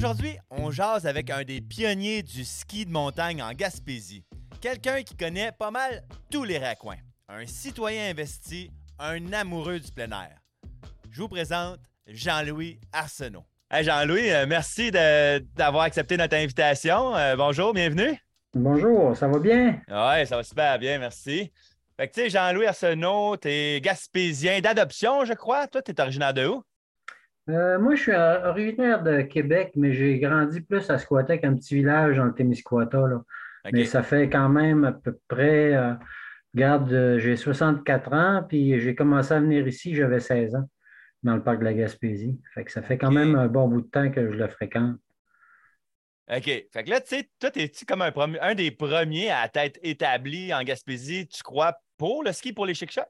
Aujourd'hui, on jase avec un des pionniers du ski de montagne en Gaspésie. Quelqu'un qui connaît pas mal tous les raccoins. Un citoyen investi, un amoureux du plein air. Je vous présente Jean-Louis Arsenault. Hey Jean-Louis, euh, merci de- d'avoir accepté notre invitation. Euh, bonjour, bienvenue. Bonjour, ça va bien? Oui, ça va super bien, merci. Fait que tu sais, Jean-Louis Arsenault, t'es gaspésien d'adoption, je crois. Toi, t'es originaire de où? Euh, moi, je suis originaire de Québec, mais j'ai grandi plus à Squatek, un petit village dans le Témiscouata. Là. Mais ça fait quand même à peu près, euh, regarde, euh, j'ai 64 ans, puis j'ai commencé à venir ici, j'avais 16 ans, dans le parc de la Gaspésie. Fait que ça fait quand même un bon bout de temps que je le fréquente. OK. Fait que là, tu sais, toi, t'es-tu comme un, premier- un des premiers à t'être établi en Gaspésie, tu crois, pour le ski, pour les chic shots?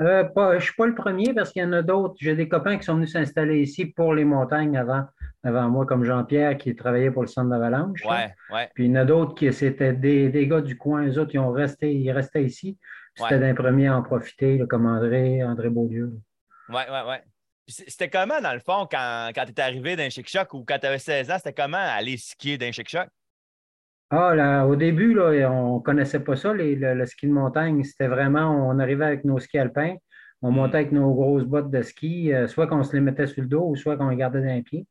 Euh, pas, je ne suis pas le premier parce qu'il y en a d'autres. J'ai des copains qui sont venus s'installer ici pour les montagnes avant, avant moi, comme Jean-Pierre qui travaillait pour le centre d'avalanche. Ouais, ouais. Puis il y en a d'autres qui c'était des, des gars du coin, eux autres, ils ont resté, ils restaient ici. C'était Ouais. d'un premier à en profiter, là, comme André, André Beaulieu. Ouais. Puis c- C'était comment, dans le fond, quand, quand tu es arrivé d'un chic choc ou quand tu avais 16 ans, c'était comment aller skier d'un chic choc? Ah, là, au début, là, on ne connaissait pas ça, les- le, le ski de montagne. C'était vraiment, on arrivait avec nos skis alpins, on Mm. montait avec nos grosses bottes de ski, euh, soit qu'on se les mettait sur le dos ou soit qu'on les gardait dans les pieds.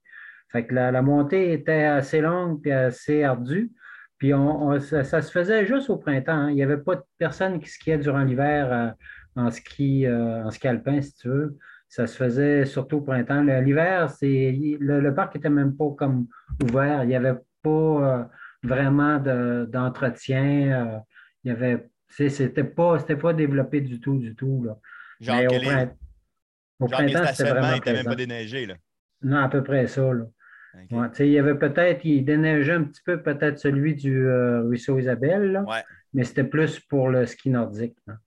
Fait que la, la montée était assez longue puis assez ardue. Puis on, on- ça, ça se faisait juste au printemps. hein. Il n'y avait pas de personne qui skiait durant l'hiver euh, en ski, euh, en ski alpin, si tu veux. Ça se faisait surtout au printemps. L'hiver, c'est le, le parc n'était même pas comme ouvert. Il n'y avait pas vraiment de- d'entretien. euh, il y avait, c'était pas, c'était pas développé du tout, du tout. Là. Genre Mais au, print- genre printemps, c'était vraiment n'étaient même pas déneigés. Là. Non, à peu près ça. Là. Ouais, il y avait peut-être, il déneigeait un petit peu peut-être celui du euh, ruisseau Isabelle, là, Ouais, mais c'était plus pour le ski nordique. là.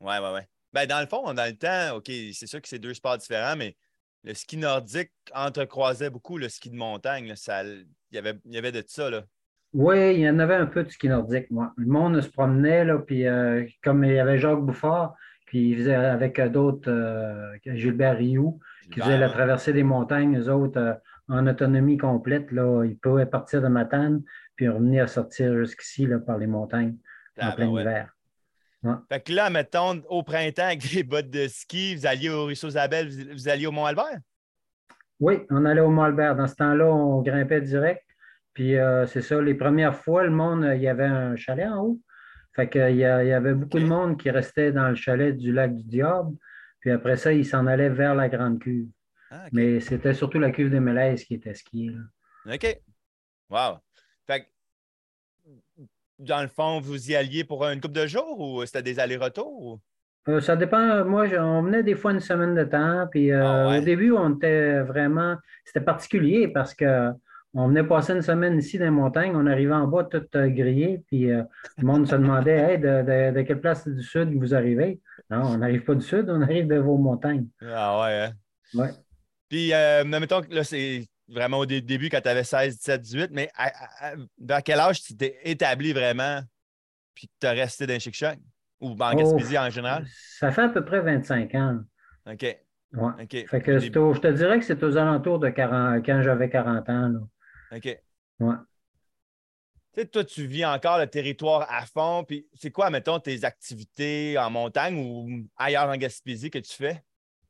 ouais, ouais, ouais. Ben, dans le fond, dans le temps, OK, c'est sûr que c'est deux sports différents, mais le ski nordique entrecroisait beaucoup le ski de montagne. là. Ça, il, y avait, il y avait de ça. Là. Oui, il y en avait un peu de ski nordique, moi. Le monde se promenait, là, puis euh, comme il y avait Jacques Bouffard, puis il faisait avec euh, d'autres, euh, Gilbert Rioux, qui faisait la Ouais. traversée des montagnes, eux autres, euh, en autonomie complète, là, ils pouvaient partir de Matane, puis revenir sortir jusqu'ici, là, par les montagnes, en Ah, plein ben ouais. hiver. Fait que là, mettons, au printemps, avec des bottes de ski, vous alliez au ruisseau Isabelle, vous, vous alliez au Mont-Albert? Oui, on allait au Mont-Albert. Dans ce temps-là, on grimpait direct. Puis euh, c'est ça, les premières fois, le monde, euh, il y avait un chalet en haut. Fait qu'il y, a- il y avait beaucoup de monde qui restait dans le chalet du lac du Diable. Puis après ça, ils s'en allaient vers la grande cuve. Ah. Mais c'était surtout la cuve des Mélèzes qui était skiée. là. OK. Wow. Fait que, dans le fond, vous y alliez pour une couple de jours ou c'était des allers-retours? ou- Euh, ça dépend. Moi, je- on venait des fois une semaine de temps. Puis euh, Ah ouais? au début, on était vraiment. C'était particulier parce que on venait passer une semaine ici dans les montagnes. On arrivait en bas tout euh, grillé. Puis euh, le monde se demandait Hey, de, de- de quelle place du sud vous arrivez? Non, on n'arrive pas du sud, on arrive de vos montagnes. Ah ouais, hein? Ouais. Puis, euh, mettons que là, c'est vraiment au dé- début quand tu avais 16, 17, 18, mais à, vers quel âge tu t'es établi vraiment puis que tu as resté dans Chic? Ou en Oh, Gaspésie en général? Ça fait à peu près 25 ans. OK. Ouais. OK. Fait que je te dirais que c'est aux alentours de 40, quand j'avais 40 ans. là. OK. Ouais. Tu sais, toi, tu vis encore le territoire à fond. Puis, c'est quoi, mettons, tes activités en montagne ou ailleurs en Gaspésie que tu fais?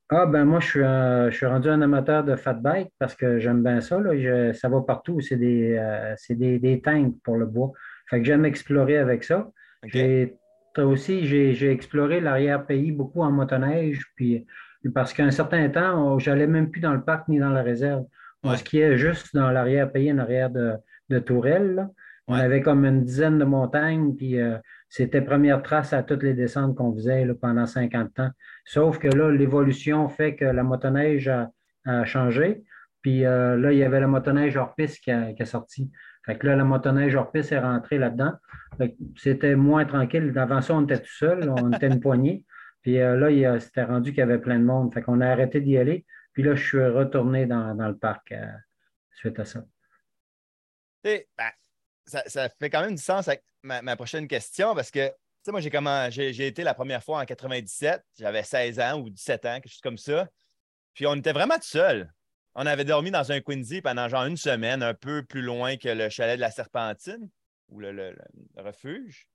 Ah, ben moi, je suis, un- je suis rendu un amateur de fat bike parce que j'aime bien ça. Là. Je- ça va partout. C'est des, euh, des, des tanks pour le bois. Fait que j'aime explorer avec ça. OK. J'ai toi aussi, j'ai exploré l'arrière-pays beaucoup en motoneige. Puis, parce qu'à un certain temps, j'allais même plus dans le parc ni dans la réserve. On Ouais. skiait juste dans l'arrière-pays, en arrière de, de Tourelle. là. On avait comme une dizaine de montagnes, puis euh, c'était première trace à toutes les descentes qu'on faisait là, pendant 50 ans. Sauf que là, l'évolution fait que la motoneige a, a changé. Puis euh, là, il y avait la motoneige hors piste qui a, qui a sorti. Fait que là, la motoneige hors piste est rentrée là-dedans. C'était moins tranquille. Avant ça, on était tout seul, on était une poignée. Puis euh, là, c'était rendu qu'il y avait plein de monde. Fait qu'on a arrêté d'y aller. Puis là, je suis retourné dans, dans le parc euh, suite à ça. Ben, ça, ça fait quand même du sens avec ma, ma prochaine question parce que, moi, j'ai comment j'ai été la première fois en 97, j'avais 16 ans ou 17 ans, quelque chose comme ça. Puis on était vraiment tout seul. on avait dormi dans un Quincy pendant genre une semaine, un peu plus loin que le chalet de la Serpentine ou le, refuge.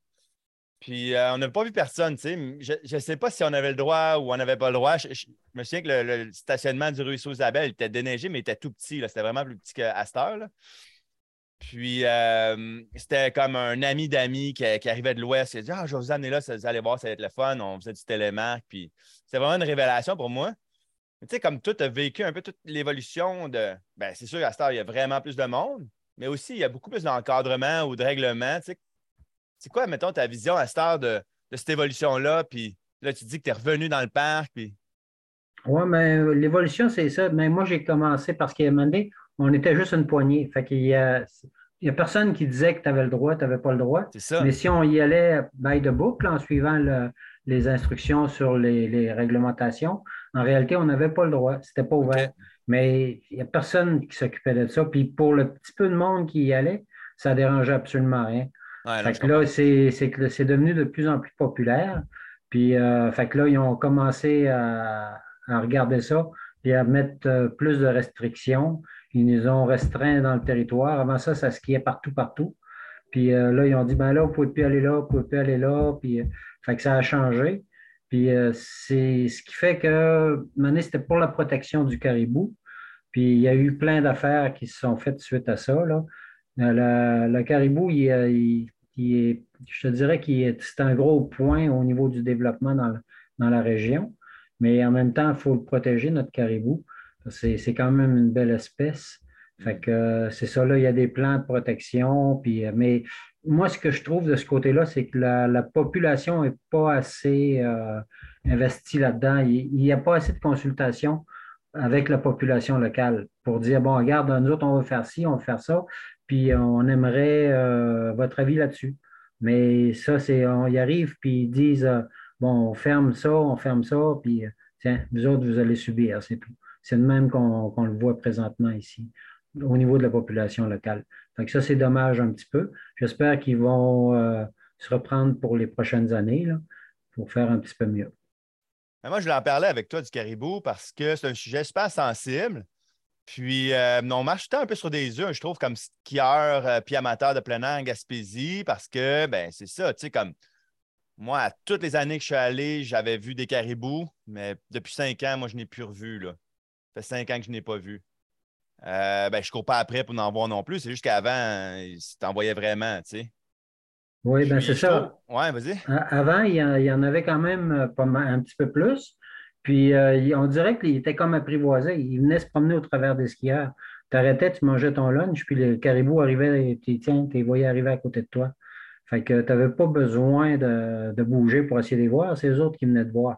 Puis euh, on n'a pas vu personne, tu sais. Je ne sais pas si on avait le droit ou on n'avait pas le droit. Je, me souviens que le, stationnement du ruisseau Isabelle était déneigé, mais il était tout petit. C'était vraiment plus petit qu'à heure. Puis euh, c'était comme un ami d'amis qui, arrivait de l'Ouest. Il a dit Ah, je vais vous amener là, vous allez voir, ça va être le fun. On faisait du télémarque. Puis c'était vraiment une révélation pour moi. Tu sais, comme tout a vécu un peu toute l'évolution de. Ben, c'est sûr qu'à cette il y a vraiment plus de monde, mais aussi il y a beaucoup plus d'encadrement ou de règlement. Tu sais, c'est quoi, mettons, ta vision à cette heure de, cette évolution-là? Puis là, tu dis que tu es revenu dans le parc. Puis... Oui, mais l'évolution, c'est ça. Mais moi, j'ai commencé parce qu'à un moment donné, on était juste une poignée. Fait qu'il y a. Il n'y a personne qui disait que tu avais le droit, tu n'avais pas le droit. C'est ça. Mais si on y allait by the book, en suivant les instructions sur les, réglementations, en réalité, on n'avait pas le droit. C'était pas ouvert. Mais il n'y a personne qui s'occupait de ça. Puis pour le petit peu de monde qui y allait, ça ne dérangeait absolument rien. Fait que là, c'est devenu de plus en plus populaire. Puis, euh, fait que là, ils ont commencé à, regarder ça et à mettre euh, plus de restrictions. Ils nous ont restreints dans le territoire. Avant ça, ça skiait partout, partout. Puis euh, là, ils ont dit, ben là, vous ne pouvez plus aller là, vous ne pouvez plus aller là. Puis, fait que ça a changé. Puis c'est ce qui fait que, maintenant, c'était pour la protection du caribou. Puis il y a eu plein d'affaires qui se sont faites suite à ça. Là. Le, caribou, il, est, je te dirais que c'est un gros point au niveau du développement dans, dans la région. Mais en même temps, il faut le protéger, notre caribou. C'est quand même une belle espèce. Fait que c'est ça, là, il y a des plans de protection. Puis, mais moi, ce que je trouve de ce côté-là, c'est que la, population n'est pas assez euh, investie là-dedans. Il n'y a pas assez de consultation avec la population locale pour dire, bon, regarde, nous autres, on va faire ci, on va faire ça, puis on aimerait euh, votre avis là-dessus. Mais ça, c'est, on y arrive, puis ils disent, euh, bon, on ferme ça, on ferme ça, puis euh, tiens, vous autres, vous allez subir, c'est. C'est le même qu'on le voit présentement ici, au niveau de la population locale. Donc ça, c'est dommage un petit peu. J'espère qu'ils vont se reprendre pour les prochaines années, là, pour faire un petit peu mieux moi, je voulais en parler avec toi du caribou parce que c'est un sujet super sensible. Puis, euh, on marche tout un peu sur des œufs, je trouve, comme skieur euh, puis amateur de plein air en Gaspésie, parce que, ben, c'est ça, tu sais, comme moi, à toutes les années que je suis allé, j'avais vu des caribous, mais depuis cinq ans, moi, je n'ai plus revu, là. Ça fait cinq ans que je n'ai pas vu. Euh, ben, je ne cours pas après pour en voir non plus, c'est juste qu'avant, t'en voyais vraiment, tu sais. Oui, ben c'est ça. Oui, vas-y. Avant, il y, en avait quand même euh, pas un petit peu plus. Puis euh, on dirait qu'il était comme apprivoisé. Il venait se promener au travers des skieurs. Tu arrêtais, tu mangeais ton lunch, puis le caribou arrivait, et tu les voyais arriver à côté de toi. Fait que tu n'avais pas besoin de, bouger pour essayer de les voir, c'est eux autres qui venaient te voir.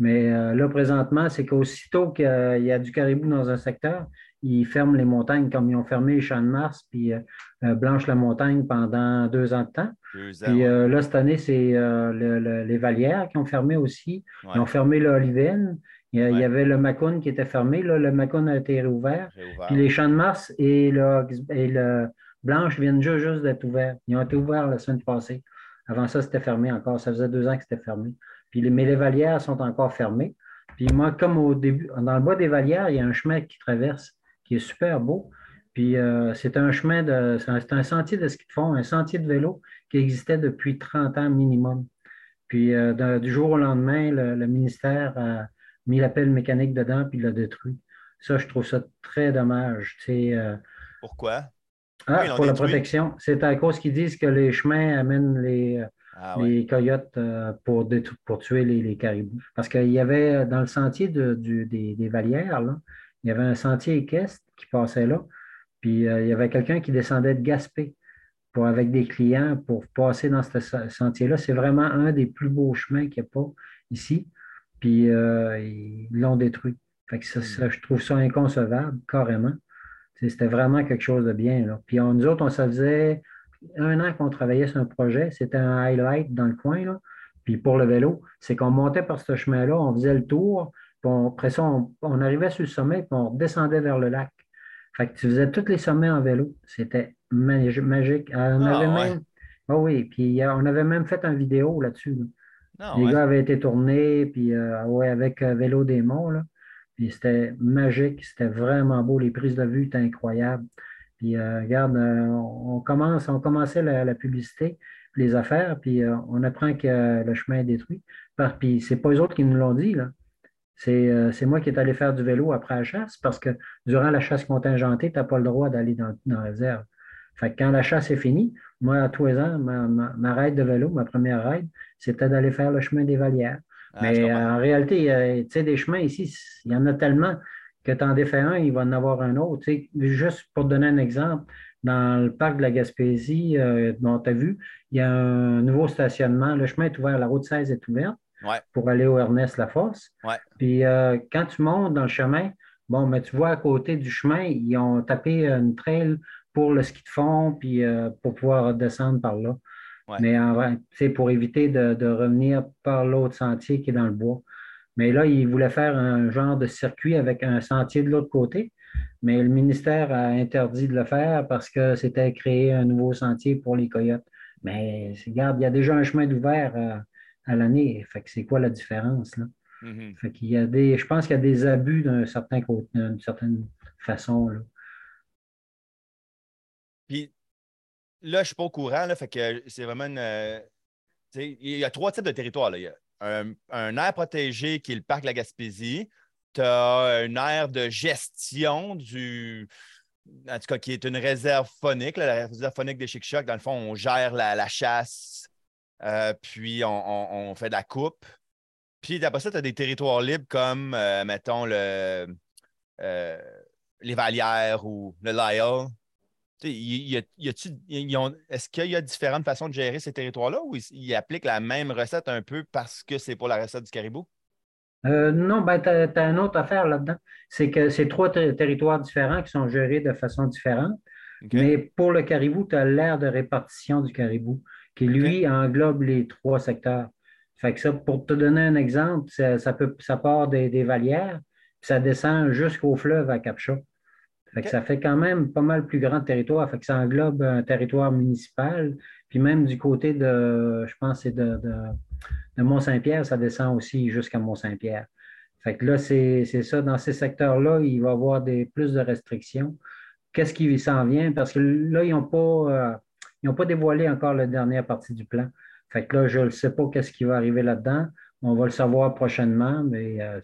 Mais euh, là, présentement, c'est qu'aussitôt qu'il y a du caribou dans un secteur, ils ferment les montagnes comme ils ont fermé les champs de Mars puis euh, euh, Blanche-la-Montagne pendant deux ans de temps. Puis euh, là, cette année, c'est les Valières qui ont fermé aussi. Ils ont fermé l'Olivine. Il, y avait le Macon qui était fermé. Là, le Macon a été réouvert. Puis les champs de Mars et le, et le Blanche viennent juste, d'être ouverts. Ils ont été ouverts la semaine passée. Avant ça, c'était fermé encore. Ça faisait deux ans que c'était fermé. Puis les, mais les Valières sont encore fermées. Puis moi, comme au début, dans le bois des Valières, il y a un chemin qui traverse qui est super beau. Puis euh, c'est un chemin de. C'est un, sentier de ski de fond, un sentier de vélo qui existait depuis 30 ans minimum. Puis euh, du jour au lendemain, le, ministère a mis la pelle mécanique dedans puis l'a détruit. Ça, je trouve ça très dommage. Euh, Pourquoi? Ah, pour la protection. C'est à cause qu'ils disent que les chemins amènent les, ah, les coyotes pour, pour tuer les, caribous. Parce qu'il y avait dans le sentier de, des, des, Valières, là, il y avait un sentier équestre qui passait là, puis euh, il y avait quelqu'un qui descendait de Gaspé pour, avec des clients pour passer dans ce sentier-là. C'est vraiment un des plus beaux chemins qu'il n'y a pas ici. Puis euh, ils l'ont détruit. Fait que ça, je trouve ça inconcevable, carrément. C'était vraiment quelque chose de bien. Là. Puis nous autres, on, ça faisait un an qu'on travaillait sur un projet. C'était un highlight dans le coin. Là. Puis pour le vélo, c'est qu'on montait par ce chemin-là, on faisait le tour, après ça, on, arrivait sur le sommet, puis on descendait vers le lac. Fait que tu faisais tous les sommets en vélo. C'était magique. Ah, on avait ah, même. Oh oui, puis on avait même fait une vidéo là-dessus. Ah, les gars avaient été tournés, puis euh, ouais, avec euh, Vélo. Là. Puis c'était magique, c'était vraiment beau. Les prises de vue étaient incroyables. Puis euh, regarde, euh, on commence, on commençait la, publicité, les affaires, puis euh, on apprend que le chemin est détruit. Puis c'est pas eux autres qui nous l'ont dit, là. C'est moi qui est allé faire du vélo après la chasse parce que durant la chasse contingentée, tu n'as pas le droit d'aller dans, la réserve. Fait que quand la chasse est finie, moi, à tous les ans, ma, ma, raide de vélo, ma première raide, c'était d'aller faire le chemin des Valières. Ah, Mais en réalité, tu sais, des chemins ici, il y en a tellement que tu en défais un, il va en avoir un autre. juste pour te donner un exemple, dans le parc de la Gaspésie, euh, dont tu as vu, il y a un nouveau stationnement. Le chemin est ouvert, la route 16 est ouverte pour aller au Ernest Lafosse. Ouais. Puis euh, quand tu montes dans le chemin, bon, mais tu vois à côté du chemin, ils ont tapé une trail pour le ski de fond, puis euh, pour pouvoir descendre par là. Mais c'est pour éviter de, de revenir par l'autre sentier qui est dans le bois. Mais là, il voulait faire un genre de circuit avec un sentier de l'autre côté. Mais le ministère a interdit de le faire parce que c'était créer un nouveau sentier pour les coyotes. Mais regarde, il y a déjà un chemin d'ouvert euh, à, l'année. Fait que c'est quoi la différence, là? Mm-hmm. Fait qu'il y a des. Je pense qu'il y a des abus d'un certain côté, d'une certaine façon. Là. Puis là, je ne suis pas au courant, là, fait que c'est vraiment une. Euh, il y a trois types de territoires. Là. Il y a un, aire protégé qui est le parc de la Gaspésie. Tu as un aire de gestion du. En tout cas, qui est une réserve phonique, la réserve phonique des chic Dans le fond, on gère la, chasse, euh, puis on, fait de la coupe. Puis après ça, tu as des territoires libres comme, euh, mettons, le, euh, les Valières ou le Lyle, est-ce qu'il y a différentes façons de gérer ces territoires-là ou ils, appliquent la même recette un peu parce que c'est pour la recette du caribou? Non, ben, tu as, une autre affaire là-dedans. C'est que c'est trois territoires différents qui sont gérés de façon différente. Mais pour le caribou, tu as l'aire de répartition du caribou qui, lui, englobe les trois secteurs. Fait que ça, pour te donner un exemple, ça, peut, ça part des, des valières, puis ça descend jusqu'au fleuve à Capcha ça fait quand même pas mal plus grand territoire. Fait que ça englobe un territoire municipal. Puis même du côté de, je pense, c'est de, Mont-Saint-Pierre, ça descend aussi jusqu'à Mont-Saint-Pierre. Fait que là, c'est ça. Dans ces secteurs-là, il va y avoir des, plus de restrictions. Qu'est-ce qui s'en vient? Parce que là, ils n'ont pas, euh, pas dévoilé encore la dernière partie du plan. Fait que là, je ne sais pas qu'est-ce qui va arriver là-dedans. On va le savoir prochainement, mais euh,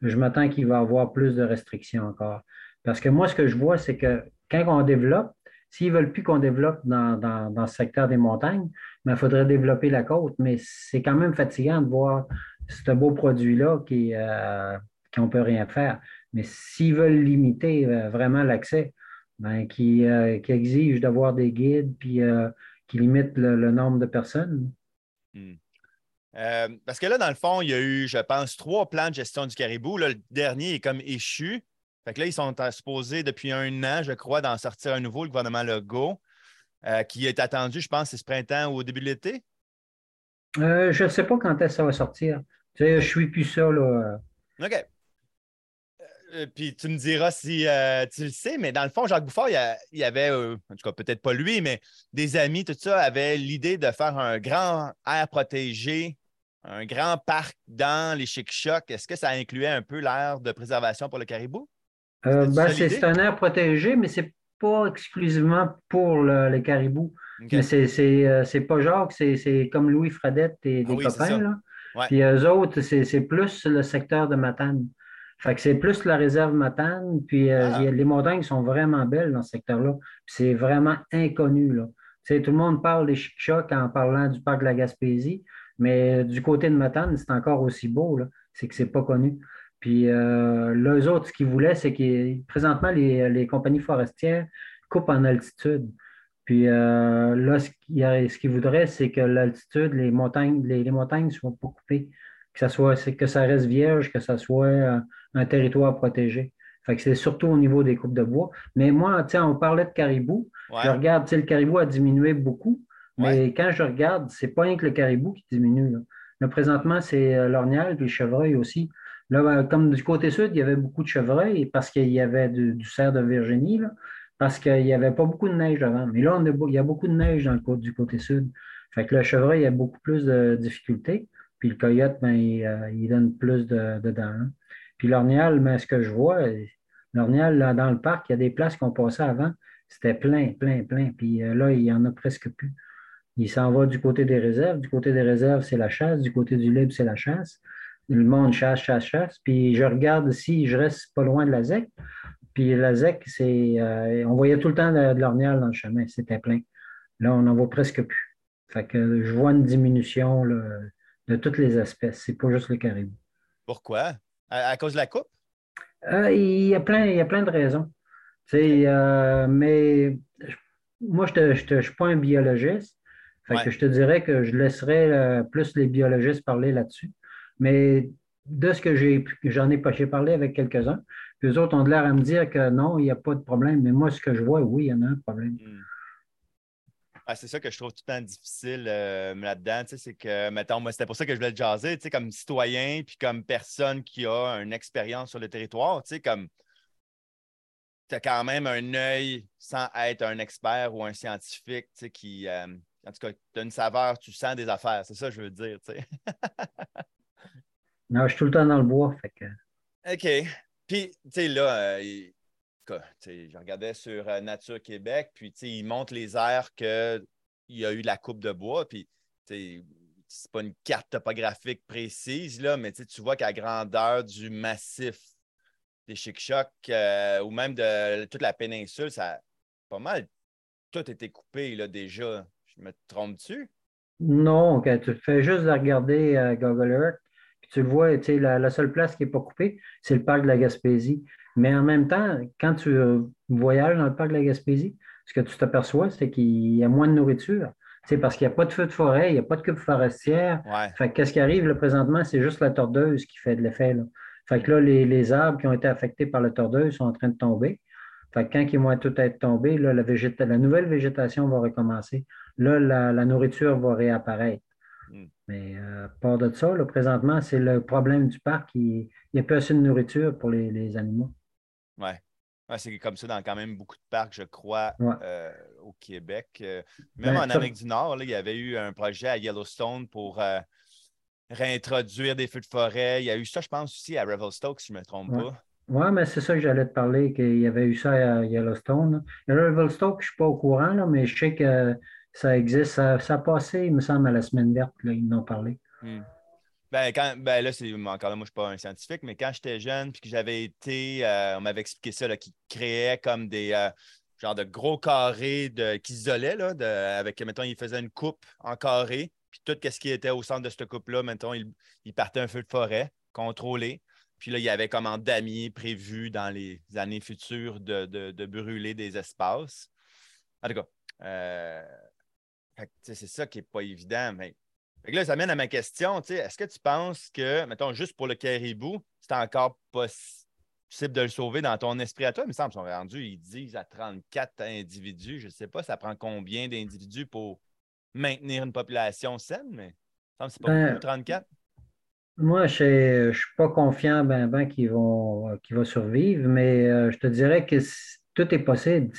je m'attends qu'il va y avoir plus de restrictions encore. Parce que moi, ce que je vois, c'est que quand on développe, s'ils ne veulent plus qu'on développe dans, ce secteur des montagnes, il ben, faudrait développer la côte. Mais c'est quand même fatigant de voir ce beau produit-là qui, euh, qu'on ne peut rien faire. Mais s'ils veulent limiter euh, vraiment l'accès, ben, qui, euh, qui exigent d'avoir des guides, puis qui limitent le, nombre de personnes. Hmm. parce que là, dans le fond, il y a eu, je pense, trois plans de gestion du caribou. le dernier est comme échu. Fait que là, ils sont supposés depuis un an, je crois, d'en sortir un nouveau, le gouvernement Legault, euh, qui est attendu, je pense, c'est ce printemps ou au début de l'été? Euh, je ne sais pas quand est-ce que ça va sortir. Tu sais, je suis plus ça, là. OK. Euh, puis tu me diras si tu le sais, mais dans le fond, Jacques Bouffard, il y, avait, en tout cas peut-être pas lui, mais des amis, tout ça, avaient l'idée de faire un grand air protégé, un grand parc dans les chic-chocs. Est-ce que ça incluait un peu l'air de préservation pour le caribou? Euh, ben, c'est un air protégé, mais c'est pas exclusivement pour les caribous. Mais euh, c'est pas Jacques, c'est comme Louis Fradette et des ah copains. Là. Puis eux autres, c'est plus le secteur de Matane. Fait que c'est plus la réserve Matane. Puis euh, ah. les montagnes sont vraiment belles dans ce secteur-là. C'est vraiment inconnu. Là. tout le monde parle des chic en parlant du parc de la Gaspésie, mais du côté de Matane, c'est encore aussi beau. C'est que c'est pas connu. Puis euh, eux autres, ce qu'ils voulaient, c'est que présentement, les, compagnies forestières coupent en altitude. Puis euh, là, ce qu'ils voudraient, c'est que l'altitude, les montagnes, les, montagnes ne soient pas coupées, que ça, soit, que ça reste vierge, que ça soit euh, un territoire protégé. Fait que c'est surtout au niveau des coupes de bois. Mais moi, tiens, on parlait de caribou. Je regarde, le caribou a diminué beaucoup, mais quand je regarde, c'est pas rien que le caribou qui diminue. Là, présentement, c'est l'ornial et le chevreuil aussi. Là, ben, comme du côté sud, il y avait beaucoup de chevreuils parce qu'il y avait du, cerf de Virginie, parce qu'il n'y avait pas beaucoup de neige avant. Mais là, il y a beaucoup de neige dans le, du côté sud. Fait que le chevreuil a beaucoup plus de difficultés. Puis le coyote, ben, il, euh, donne plus de, dents. Hein. Puis l'ornial, mais ce que je vois, l'ornial, dans le parc, il y a des places qu'on passait avant, c'était plein, plein, plein. Puis euh, là, il n'y en a presque plus. Il s'en va du côté des réserves. Du côté des réserves, c'est la chasse. Du côté du libre, c'est la chasse. Le monde chasse, chasse, chasse. Puis je regarde si je reste pas loin de la ZEC. Puis la ZEC, c'est, euh, on voyait tout le temps de, l'ornial dans le chemin. C'était plein. Là, on n'en voit presque plus. Fait que je vois une diminution de toutes les espèces. C'est pas juste le caribou. Pourquoi? À, cause de la coupe? Euh, il, y a plein, il y a plein de raisons. Euh, mais moi, je ne suis pas un biologiste. Fait que je te dirais que je laisserais euh, plus les biologistes parler là-dessus. Mais de ce que j'ai j'en ai, j'ai parlé avec quelques-uns, les autres ont l'air à me dire que non, il n'y a pas de problème. Mais moi, ce que je vois, oui, il y en a un problème. Hmm. Ah, c'est ça que je trouve tout le temps difficile euh, là-dedans. C'est que, mettons, moi, c'était pour ça que je voulais te jaser, comme citoyen, puis comme personne qui a une expérience sur le territoire, comme tu as quand même un œil sans être un expert ou un scientifique qui, euh, en tout cas, tu as une saveur, tu sens des affaires. C'est ça que je veux dire. non, je suis tout le temps dans le bois. Fait que... OK. Puis, tu sais, là, euh, je regardais sur euh, Nature Québec, puis ils montrent les aires qu'il y a eu la coupe de bois, puis c'est pas une carte topographique précise, là, mais tu vois qu'à grandeur du massif des Chic-Chocs euh, ou même de toute la péninsule, ça a pas mal tout été coupé là, déjà. Je me trompe-tu? Non, tu fais juste de regarder euh, Google Earth, puis tu le vois, la, la seule place qui n'est pas coupée, c'est le parc de la Gaspésie. Mais en même temps, quand tu euh, voyages dans le parc de la Gaspésie, ce que tu t'aperçois, c'est qu'il y a moins de nourriture. C'est parce qu'il n'y a pas de feu de forêt, il n'y a pas de coupe forestière. Fait qu'est-ce qui arrive là, présentement, c'est juste la tordeuse qui fait de l'effet. Fait que là, les, arbres qui ont été affectés par la tordeuse sont en train de tomber. Fait que quand ils vont tout être tombés, là, la, la, nouvelle végétation va recommencer. Là, la, nourriture va réapparaître. Hmm. Mais euh, part de ça, là, présentement, c'est le problème du parc. Il n'y a pas assez de nourriture pour les animaux. Oui. c'est comme ça dans quand même beaucoup de parcs, je crois, euh, au Québec. Euh, même ben, en Amérique du Nord, il y avait eu un projet à Yellowstone pour euh, réintroduire des feux de forêt. Il y a eu ça, je pense, aussi à Revelstoke, si je ne me trompe pas. Oui, mais c'est ça que j'allais te parler, qu'il y avait eu ça à Yellowstone. À Revelstoke, je ne suis pas au courant, mais je sais que ça existe. Ça, a passé, il me semble, à la semaine verte, ils en ont parlé. Hmm. Ben, quand, ben là, c'est encore là, moi, je ne suis pas un scientifique, mais quand j'étais jeune puis que j'avais été, euh, on m'avait expliqué ça, qui créait comme des euh, genre de gros carrés de, qui isolaient, là, de, avec, mettons, il faisait une coupe en carré, puis tout ce qui était au centre de cette coupe-là, mettons, il, il, partait un feu de forêt contrôlé. Puis là, il y avait comme en damier prévu dans les années futures de, brûler des espaces. En tout cas, euh, c'est ça qui n'est pas évident, mais là, ça mène à ma question. Est-ce que tu penses que, mettons, juste pour le caribou, c'est encore possible de le sauver dans ton esprit à toi? Il me semble qu'ils sont rendus, ils disent à 34 individus. Je ne sais pas, ça prend combien d'individus pour maintenir une population saine, mais ça me semble que c'est pas ben, beaucoup, 34. Moi, je ne suis pas confiant ben, ben, qu'ils vont, qu vont survivre, mais euh, je te dirais que tout est possible.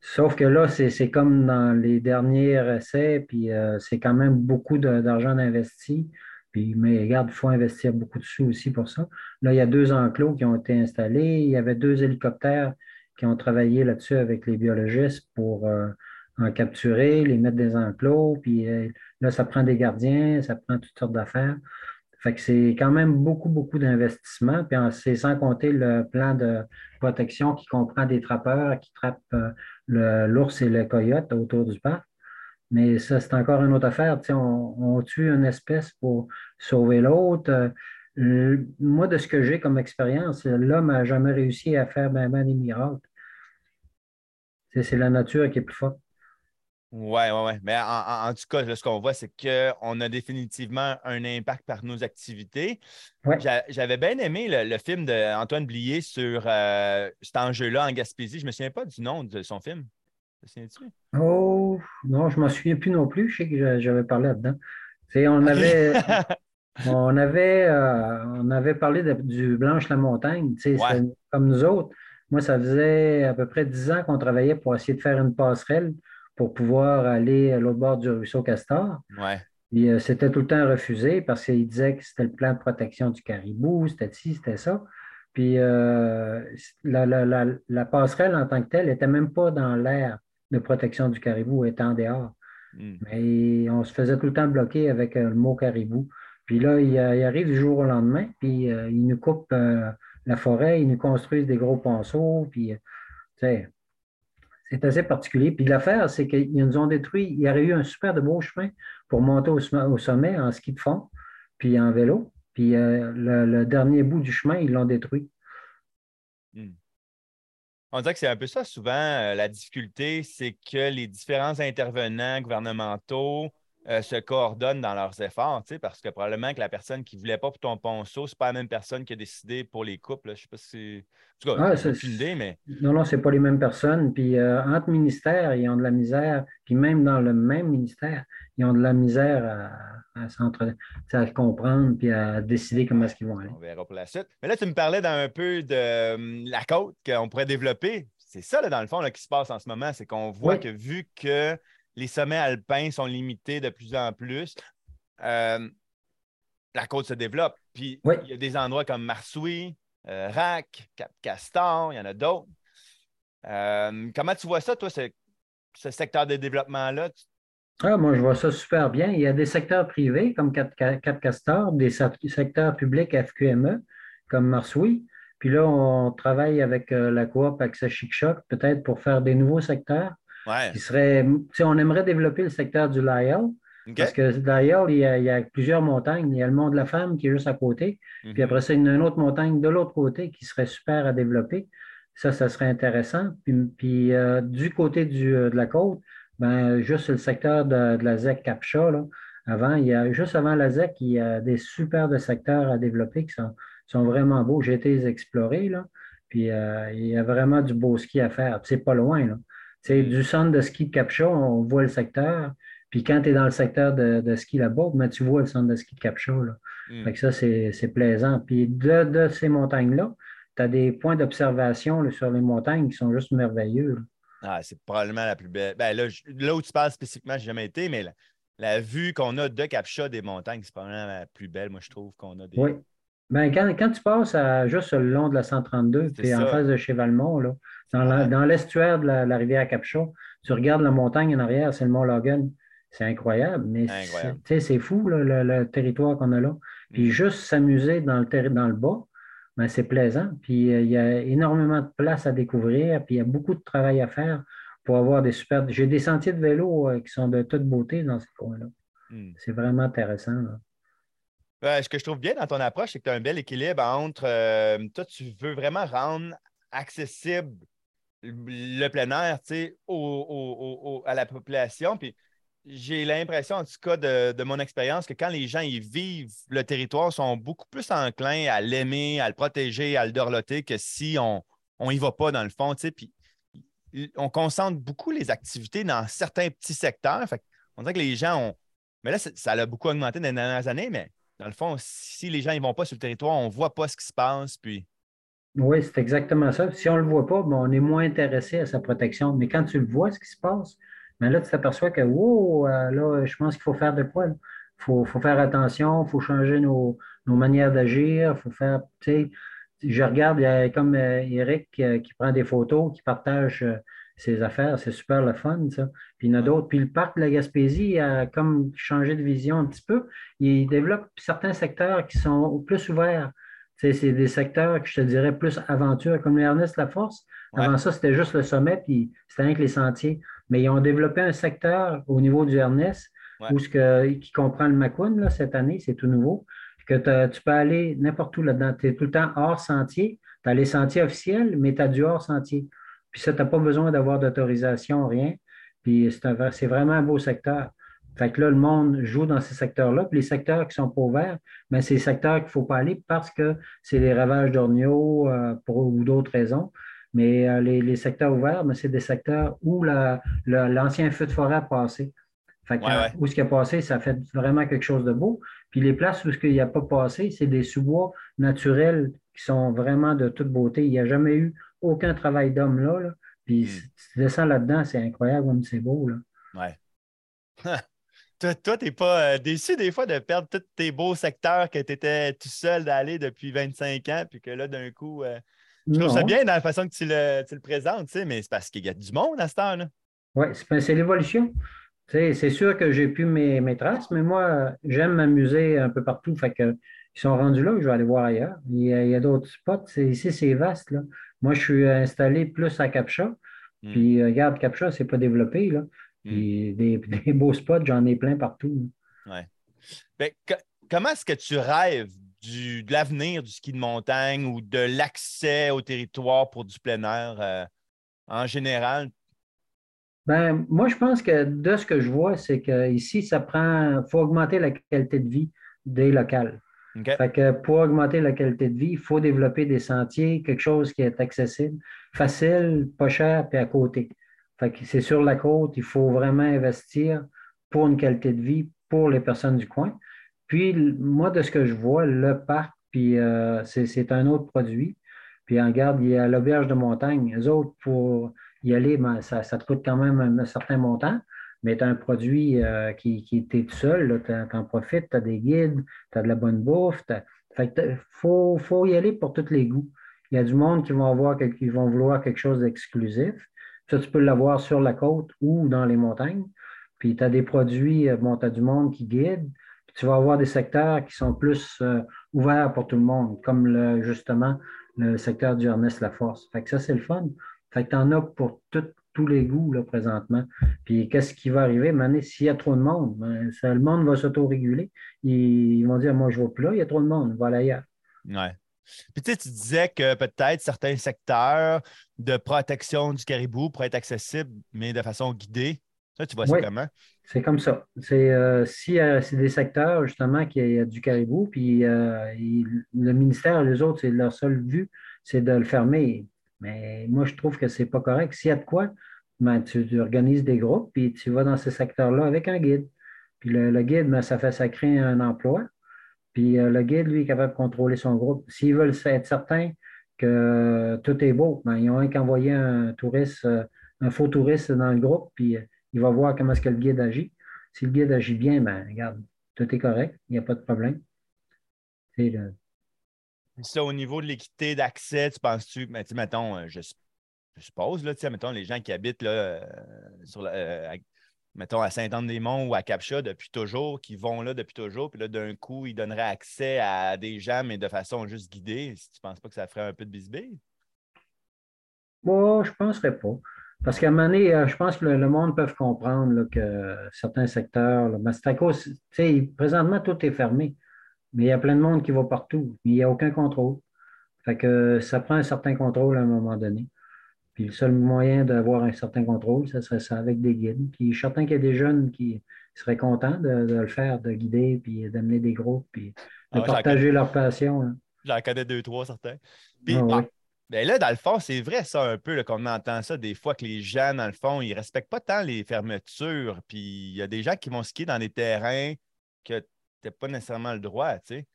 Sauf que là, c'est comme dans les derniers essais, puis euh, c'est quand même beaucoup d'argent investi. Puis, mais regarde, il faut investir beaucoup de sous aussi pour ça. Là, il y a deux enclos qui ont été installés. Il y avait deux hélicoptères qui ont travaillé là-dessus avec les biologistes pour euh, en capturer, les mettre des enclos. Puis euh, là, ça prend des gardiens, ça prend toutes sortes d'affaires. C'est quand même beaucoup, beaucoup d'investissement. Puis c'est sans compter le plan de protection qui comprend des trappeurs qui trappent euh, l'ours et le coyote autour du parc. Mais ça, c'est encore une autre affaire. On, on, tue une espèce pour sauver l'autre. Euh, moi, de ce que j'ai comme expérience, l'homme n'a jamais réussi à faire ben, ben des miracles. C'est la nature qui est plus forte. Oui, oui, oui. Mais en, tout cas, ce qu'on voit, c'est qu'on a définitivement un impact par nos activités. J'avais bien aimé le, film d'Antoine Blier sur euh, cet enjeu-là en Gaspésie. Je ne me souviens pas du nom de son film. tu Oh, non, je ne m'en souviens plus non plus. Je sais que j'avais parlé là-dedans. On avait, on, avait, euh, on avait parlé du Blanche-la-Montagne, comme nous autres. Moi, ça faisait à peu près dix ans qu'on travaillait pour essayer de faire une passerelle pour pouvoir aller à l'autre bord du ruisseau Castor. Ouais. Puis c'était tout le temps refusé parce qu'il disait que c'était le plan de protection du caribou, c'était ci, c'était ça. Puis la, la, passerelle en tant que telle n'était même pas dans l'air de protection du caribou, elle était en dehors. Hmm. Mais on se faisait tout le temps bloquer avec le mot caribou. Puis là, il, arrive du jour au lendemain, puis il nous coupe la forêt, ils nous construisent des gros ponceaux, puis c'est assez particulier. Puis l'affaire, c'est qu'ils nous ont détruit. Il y aurait eu un super de beau chemin pour monter au, sommet en ski de fond, puis en vélo. Puis euh, le, dernier bout du chemin, ils l'ont détruit. Hmm. On dirait que c'est un peu ça souvent, euh, la difficulté, c'est que les différents intervenants gouvernementaux euh, se coordonnent dans leurs efforts, parce que probablement que la personne qui ne voulait pas pour ton ponceau, ce n'est pas la même personne qui a décidé pour les couples. Je ne sais pas si. En tout cas, c'est une idée, mais. Non, non, ce n'est pas les mêmes personnes. Puis euh, entre ministères, ils ont de la misère. Puis même dans le même ministère, ils ont de la misère à, à, à comprendre puis à décider comment est-ce qu'ils vont aller. On verra pour la suite. Mais là, tu me parlais d'un peu de hum, la côte qu'on pourrait développer. C'est ça, là, dans le fond, là, qui se passe en ce moment. C'est qu'on voit que vu que les sommets alpins sont limités de plus en plus. Euh, la côte se développe. Puis il y a des endroits comme Marsouis, euh, Rac, Cap-Castor, il y en a d'autres. Euh, comment tu vois ça, toi, ce, secteur de développement-là? Ah, moi, je vois ça super bien. Il y a des secteurs privés comme Cap-Castor, des secteurs publics FQME comme Marsouis. Puis là, on travaille avec la coop Access Chic Choc, peut-être pour faire des nouveaux secteurs serait, on aimerait développer le secteur du Lyell. Parce que Lyell, il y, a, plusieurs montagnes. Il y a le Mont de la Femme qui est juste à côté. Puis mhm. après ça, il y a une autre montagne de l'autre côté qui serait super à développer. Ça, ça serait intéressant. Puis, euh, du côté du, euh, de la côte, ben, juste le secteur de, la ZEC Capcha, avant, il y a, juste avant la ZEC, il y a des super de secteurs à développer qui sont, sont vraiment beaux. J'ai été les explorer, là. Puis euh, il y a vraiment du beau ski à faire. C'est pas loin, là. C'est du centre de ski de Capcha, on voit le secteur. Puis quand tu es dans le secteur de, ski là-bas, ben, tu vois le centre de ski de Capcha. Là. Hmm. ça, c'est plaisant. Puis de, ces montagnes-là, tu as des points d'observation sur les montagnes qui sont juste merveilleux. Ah, c'est probablement la plus belle. Ben, là, là, où tu parles spécifiquement, je n'ai jamais été, mais la, vue qu'on a de Capcha des montagnes, c'est probablement la plus belle, moi, je trouve qu'on a des. Oui. Ben, quand, tu passes à, juste le long de la 132, tu es en face de Chevalmont, là, dans l'estuaire de la, rivière Capchon, tu regardes la montagne en arrière, c'est le Mont Logan. C'est incroyable, mais c'est fou le, territoire qu'on a là. Puis mm. juste s'amuser dans le, dans le bas, ben, c'est plaisant. Puis euh, il y a énormément de place à découvrir, puis il y a beaucoup de travail à faire pour avoir des super. J'ai des sentiers de vélo euh, qui sont de toute beauté dans ce coin-là. Mm. C'est vraiment intéressant. Ce que je trouve bien dans ton approche, c'est que tu as un bel équilibre entre euh, toi, tu veux vraiment rendre accessible le plein air à la population. Puis j'ai l'impression, en tout cas, de, mon expérience, que quand les gens y vivent le territoire, sont beaucoup plus enclins à l'aimer, à le protéger, à le dorloter que si on n'y va pas dans le fond. Puis on concentre beaucoup les activités dans certains petits secteurs. on dirait que les gens ont. Mais là, ça a beaucoup augmenté dans les dernières années, mais dans le fond, si les gens ne vont pas sur le territoire, on ne voit pas ce qui se passe. Puis oui, c'est exactement ça. Si on ne le voit pas, on est moins intéressé à sa protection. Mais quand tu le vois, ce qui se passe, ben là, tu t'aperçois que, euh, là, je pense qu'il faut faire de quoi? Il faut, faire attention, il faut changer nos, manières d'agir, il faut faire, tu sais, je regarde, il y a comme euh, Eric euh, qui, prend des photos, qui partage ses affaires, c'est super le fun, ça. Puis il y en a d'autres. Puis le parc de la Gaspésie a comme changé de vision un petit peu. Il développe certains secteurs qui sont plus ouverts c'est des secteurs que je te dirais plus aventure, comme l'Ernest La Force. Avant ça, c'était juste le sommet, puis c'était rien que les sentiers. Mais ils ont développé un secteur au niveau du Ernest où ce que, qui comprend le Macon cette année, c'est tout nouveau, que tu peux aller n'importe où là-dedans. Tu es tout le temps hors sentier. Tu as les sentiers officiels, mais tu as du hors sentier. Puis ça, tu n'as pas besoin d'avoir d'autorisation, rien. Puis c'est vraiment un beau secteur. Fait que là, le monde joue dans ces secteurs-là. Puis les secteurs qui sont pas ouverts, mais c'est les secteurs qu'il ne faut pas aller parce que c'est des ravages d'orniaux euh, pour ou d'autres raisons. Mais euh, les, secteurs ouverts, c'est des secteurs où l'ancien feu de forêt a passé. Fait que, Où ce qui a passé, ça fait vraiment quelque chose de beau. Puis les places où ce qu'il n'y a pas passé, c'est des sous-bois naturels qui sont vraiment de toute beauté. Il n'y a jamais eu aucun travail d'homme là, Puis hmm. tu descends là-dedans, c'est incroyable comme c'est beau. Là. Ouais. toi, tu n'es pas euh, déçu des fois de perdre tous tes beaux secteurs que tu étais tout seul d'aller depuis 25 ans, puis que là, d'un coup, euh, je trouve ça bien dans la façon que tu le, tu le présentes, mais c'est parce qu'il y a du monde à cette heure-là. Oui, c'est l'évolution. C'est sûr que j'ai plus mes, mes, traces, mais moi, j'aime m'amuser un peu partout. Fait que, ils sont rendus là, je vais aller voir ailleurs. Il y a, d'autres spots. Ici, c'est vaste. Là. Moi, je suis installé plus à Capcha. Hmm. Puis, euh, regarde, Capcha, c'est pas développé. Là. Hmm. Puis, des, beaux spots, j'en ai plein partout. Ouais. Ben, comment est-ce que tu rêves du, de l'avenir du ski de montagne ou de l'accès au territoire pour du plein air euh, en général? Ben, moi, je pense que de ce que je vois, c'est qu'ici, ça prend. Il faut augmenter la qualité de vie des locales. Fait que pour augmenter la qualité de vie, il faut développer des sentiers, quelque chose qui est accessible, facile, pas cher, puis à côté. Fait que c'est sur la côte, il faut vraiment investir pour une qualité de vie pour les personnes du coin. Puis, moi, de ce que je vois, le parc, puis euh, c'est un autre produit. Puis, en garde, il y a l'auberge de montagne. Les autres, pour y aller, ben, ça, ça, te coûte quand même un certain montant mais tu as un produit euh, qui, qui tout seul, tu en profites, tu as des guides, tu as de la bonne bouffe. Il faut, faut, y aller pour tous les goûts. Il y a du monde qui vont, avoir, qui vont vouloir quelque chose d'exclusif. Ça, tu peux l'avoir sur la côte ou dans les montagnes. Puis tu as des produits, euh, bon, tu as du monde qui guide. Puis tu vas avoir des secteurs qui sont plus euh, ouverts pour tout le monde, comme justement le secteur du Ernest Laforce. Fait que ça, c'est le fun. Fait que tu en as pour tout, tous les goûts là, présentement. Puis qu'est-ce qui va arriver? Maintenant, s'il y a trop de monde, ben, le monde va s'autoréguler. Ils, ils vont dire Moi, je ne vais plus là, il y a trop de monde, voilà ailleurs. Ouais. Puis tu, sais, tu disais que peut-être certains secteurs de protection du caribou pourraient être accessibles, mais de façon guidée. Ça, tu vois ça comment? C'est comme ça. C'est euh, si euh, c'est des secteurs justement qui a du caribou, puis euh, le ministère, les autres, c'est leur seule vue, c'est de le fermer. Mais moi, je trouve que ce n'est pas correct. S'il y a de quoi, ben, tu, organises des groupes, puis tu vas dans ces secteurs-là avec un guide. Puis le, guide, ben, ça fait ça crée un emploi. Puis euh, le guide, lui, est capable de contrôler son groupe. S'ils veulent être certains que tout est beau, ben, ils ont qu'à envoyer un touriste, euh, un faux touriste dans le groupe, puis euh, il va voir comment est-ce que le guide agit. Si le guide agit bien, ben, regarde, tout est correct, il n'y a pas de problème. C'est le, ça, au niveau de l'équité d'accès, tu penses-tu, mais tu mettons, euh, je, suppose, là, mettons, les gens qui habitent là, euh, sur euh, à, mettons, à Saint-Anne-des-Monts ou à Capcha depuis toujours, qui vont là depuis toujours, puis là, d'un coup, ils donneraient accès à des gens, mais de façon juste guidée. Si tu ne penses pas que ça ferait un peu de bisbille? Moi, je ne penserais pas. Parce qu'à un moment donné, je pense que le, monde peut comprendre que certains secteurs, là, c'est à cause, présentement, tout est fermé. Mais il y a plein de monde qui va partout. Mais il n'y a aucun contrôle. Fait que ça prend un certain contrôle à un moment donné. Puis le seul moyen d'avoir un certain contrôle, ce serait ça avec des guides. Puis je suis certain qu'il y a des jeunes qui seraient contents de, le faire, de guider, puis d'amener des groupes, puis de ah, partager leur passion. Hein. J'en connais deux, trois, certains. Puis, ah, ben là, dans le fond, c'est vrai ça un peu, qu'on entend ça des fois, que les gens, dans le fond, ils ne respectent pas tant les fermetures. Puis il y a des gens qui vont skier dans des terrains que pas nécessairement le droit, tu sais.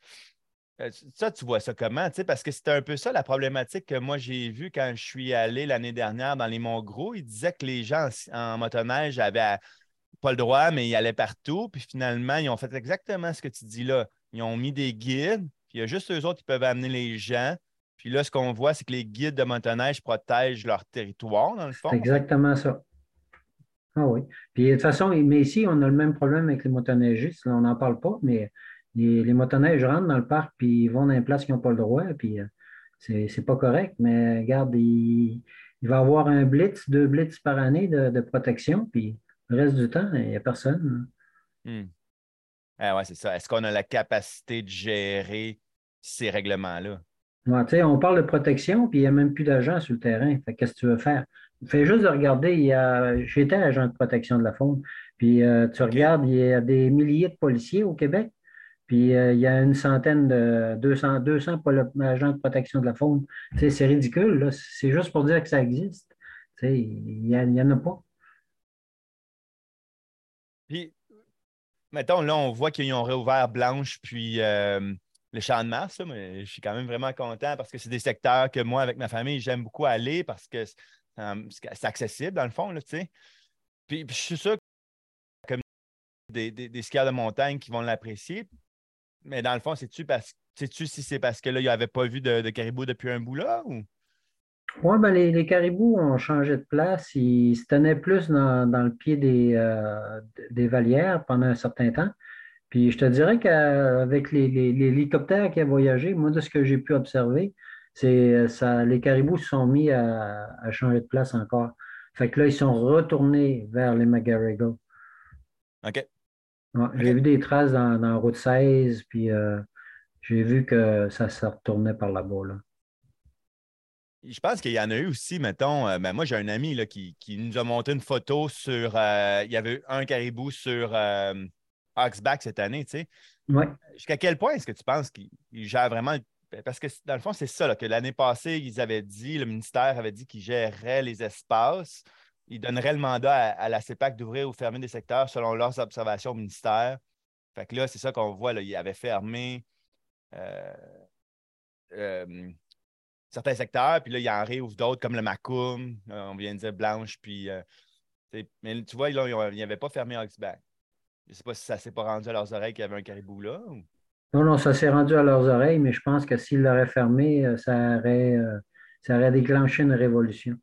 Euh, ça, tu vois ça comment? Parce que c'était un peu ça la problématique que moi j'ai vue quand je suis allé l'année dernière dans les Monts Gros. Ils disaient que les gens en, motoneige avaient pas le droit, mais ils allaient partout. Puis finalement, ils ont fait exactement ce que tu dis là. Ils ont mis des guides, puis il y a juste eux autres qui peuvent amener les gens. Puis là, ce qu'on voit, c'est que les guides de motoneige protègent leur territoire, dans le fond. exactement ça. Ah oui. Puis de toute façon, mais ici, on a le même problème avec les motoneigistes. on n'en parle pas, mais les, les, motoneiges rentrent dans le parc puis ils vont dans une place qui n'ont pas le droit. Puis euh, c'est pas correct, mais regarde, il, va y avoir un blitz, deux blitz par année de, protection, puis le reste du temps, il n'y a personne. Hmm. Ah ouais, c'est ça. Est-ce qu'on a la capacité de gérer ces règlements-là? on parle de protection, puis il n'y a même plus d'agents sur le terrain. Qu'est-ce que tu veux faire? Fais juste de regarder, il y a, j'étais agent de protection de la faune, puis euh, tu regardes, il y a des milliers de policiers au Québec, puis euh, il y a une centaine de 200, 200 agents de protection de la faune. c'est ridicule, c'est juste pour dire que ça existe. il n'y en a pas. Puis, mettons, là, on voit qu'ils ont réouvert Blanche, puis euh, le champ de Mars, mais je suis quand même vraiment content parce que c'est des secteurs que moi, avec ma famille, j'aime beaucoup aller parce que c'est accessible, dans le fond, là, tu sais. Puis, je suis sûr des, des, skieurs de montagne qui vont l'apprécier. Mais dans le fond, parce sais-tu si c'est parce que là, il n'y avait pas vu de, de, caribou depuis un bout là ou? Oui, ben les, les, caribous ont changé de place. Ils se tenaient plus dans, le pied des, euh, des valières pendant un certain temps. Puis je te dirais qu'avec les, hélicoptères qui ont voyagé, moi, de ce que j'ai pu observer, c'est ça, les caribous se sont mis à, changer de place encore. Fait que là, ils sont retournés vers les McGarrigle. OK. j'ai vu des traces dans, dans route 16, puis euh, j'ai vu que ça se retournait par là-bas. Là. Je pense qu'il y en a eu aussi, mettons. Euh, ben moi, j'ai un ami là, qui, nous a montré une photo sur. Euh, il y avait un caribou sur euh, Oxback cette année, tu sais. Oui. Jusqu'à quel point est-ce que tu penses qu'il gère vraiment. Ben, parce que dans le fond, c'est ça, que l'année passée, ils avaient dit, le ministère avait dit qu'il gérerait les espaces. Il donnerait le mandat à, la CEPAC d'ouvrir ou fermer des secteurs selon leurs observations au ministère. Fait que là, c'est ça qu'on voit, là, il avait fermé certains secteurs, puis là, il en réouvre d'autres comme le Macum, euh, on vient de dire Blanche, puis. Euh, mais tu vois, là, ils n'avaient pas fermé Oxback. Je ne sais pas si ça ne s'est pas rendu à leurs oreilles qu'il y avait un caribou là. Non, non, ça s'est rendu à leurs oreilles, mais je pense que s'ils l'auraient fermé, euh, ça aurait, ça aurait déclenché une révolution.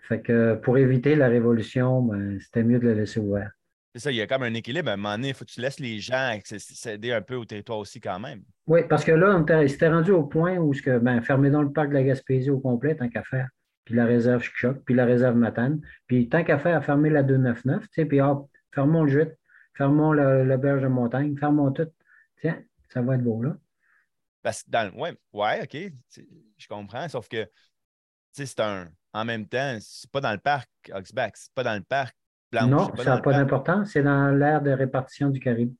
Fait que pour éviter la révolution, ben, c'était mieux de le laisser ouvert. C'est ça, il y a comme un équilibre. À un moment donné, il faut que tu laisses les gens accéder un peu au territoire aussi quand même. Oui, parce que là, on s'était rendu au point où, que, ben, fermer dans le parc de la Gaspésie au complet, tant qu'à faire, puis la réserve Chic-Choc, puis la réserve Matane, puis tant qu'à faire, fermer la 299, tu sais, puis hop, fermons le Jutte, fermons le, berge de montagne, fermons tout. Tiens, ça va être beau, là. Parce que dans ouais, ouais, OK, je comprends, sauf que, tu sais, c'est un. En même temps, c'est pas dans le parc, Oxback, c'est pas dans le parc non, ça n'a pas d'importance. C'est dans l'aire de répartition du caribou.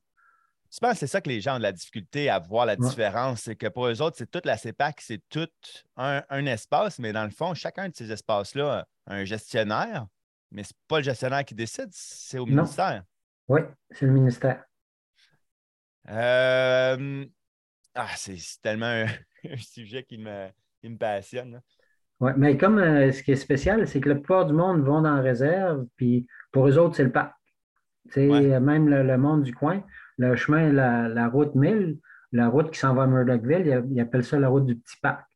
Je pense que c'est ça que les gens ont de la difficulté à voir la différence. C'est que pour eux autres, c'est toute la CEPAC, c'est tout un, espace, mais dans le fond, chacun de ces espaces-là a un gestionnaire, mais ce n'est pas le gestionnaire qui décide, c'est au ministère. Oui, c'est le ministère. Euh, ah, c'est tellement un, sujet qui me, qui me passionne. Oui, mais comme euh, ce qui est spécial, c'est que la plupart du monde vont dans la réserve, puis pour eux autres, c'est le parc. Même le, monde du coin, le chemin, la, route 1000, la route qui s'en va à Murdochville, ils, appellent ça la route du petit parc.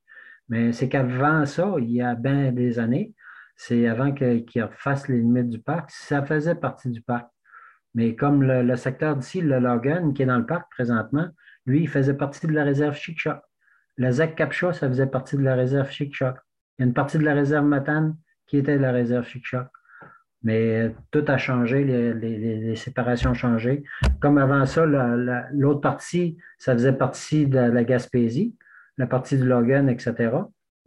Mais c'est qu'avant ça, il y a bien des années, c'est avant qu'ils refassent les limites du parc, ça faisait partie du parc. Mais comme le, secteur d'ici, le Logan, qui est dans le parc présentement, lui, il faisait partie de la réserve Chic-Choc. Le ZAC Capcha, ça faisait partie de la réserve Chic-Choc. Il y a une partie de la réserve Matane qui était de la réserve Chic-Choc. Mais tout a changé, les, séparations ont changé. Comme avant ça, l'autre partie, ça faisait partie de la Gaspésie, la partie du Logan, etc.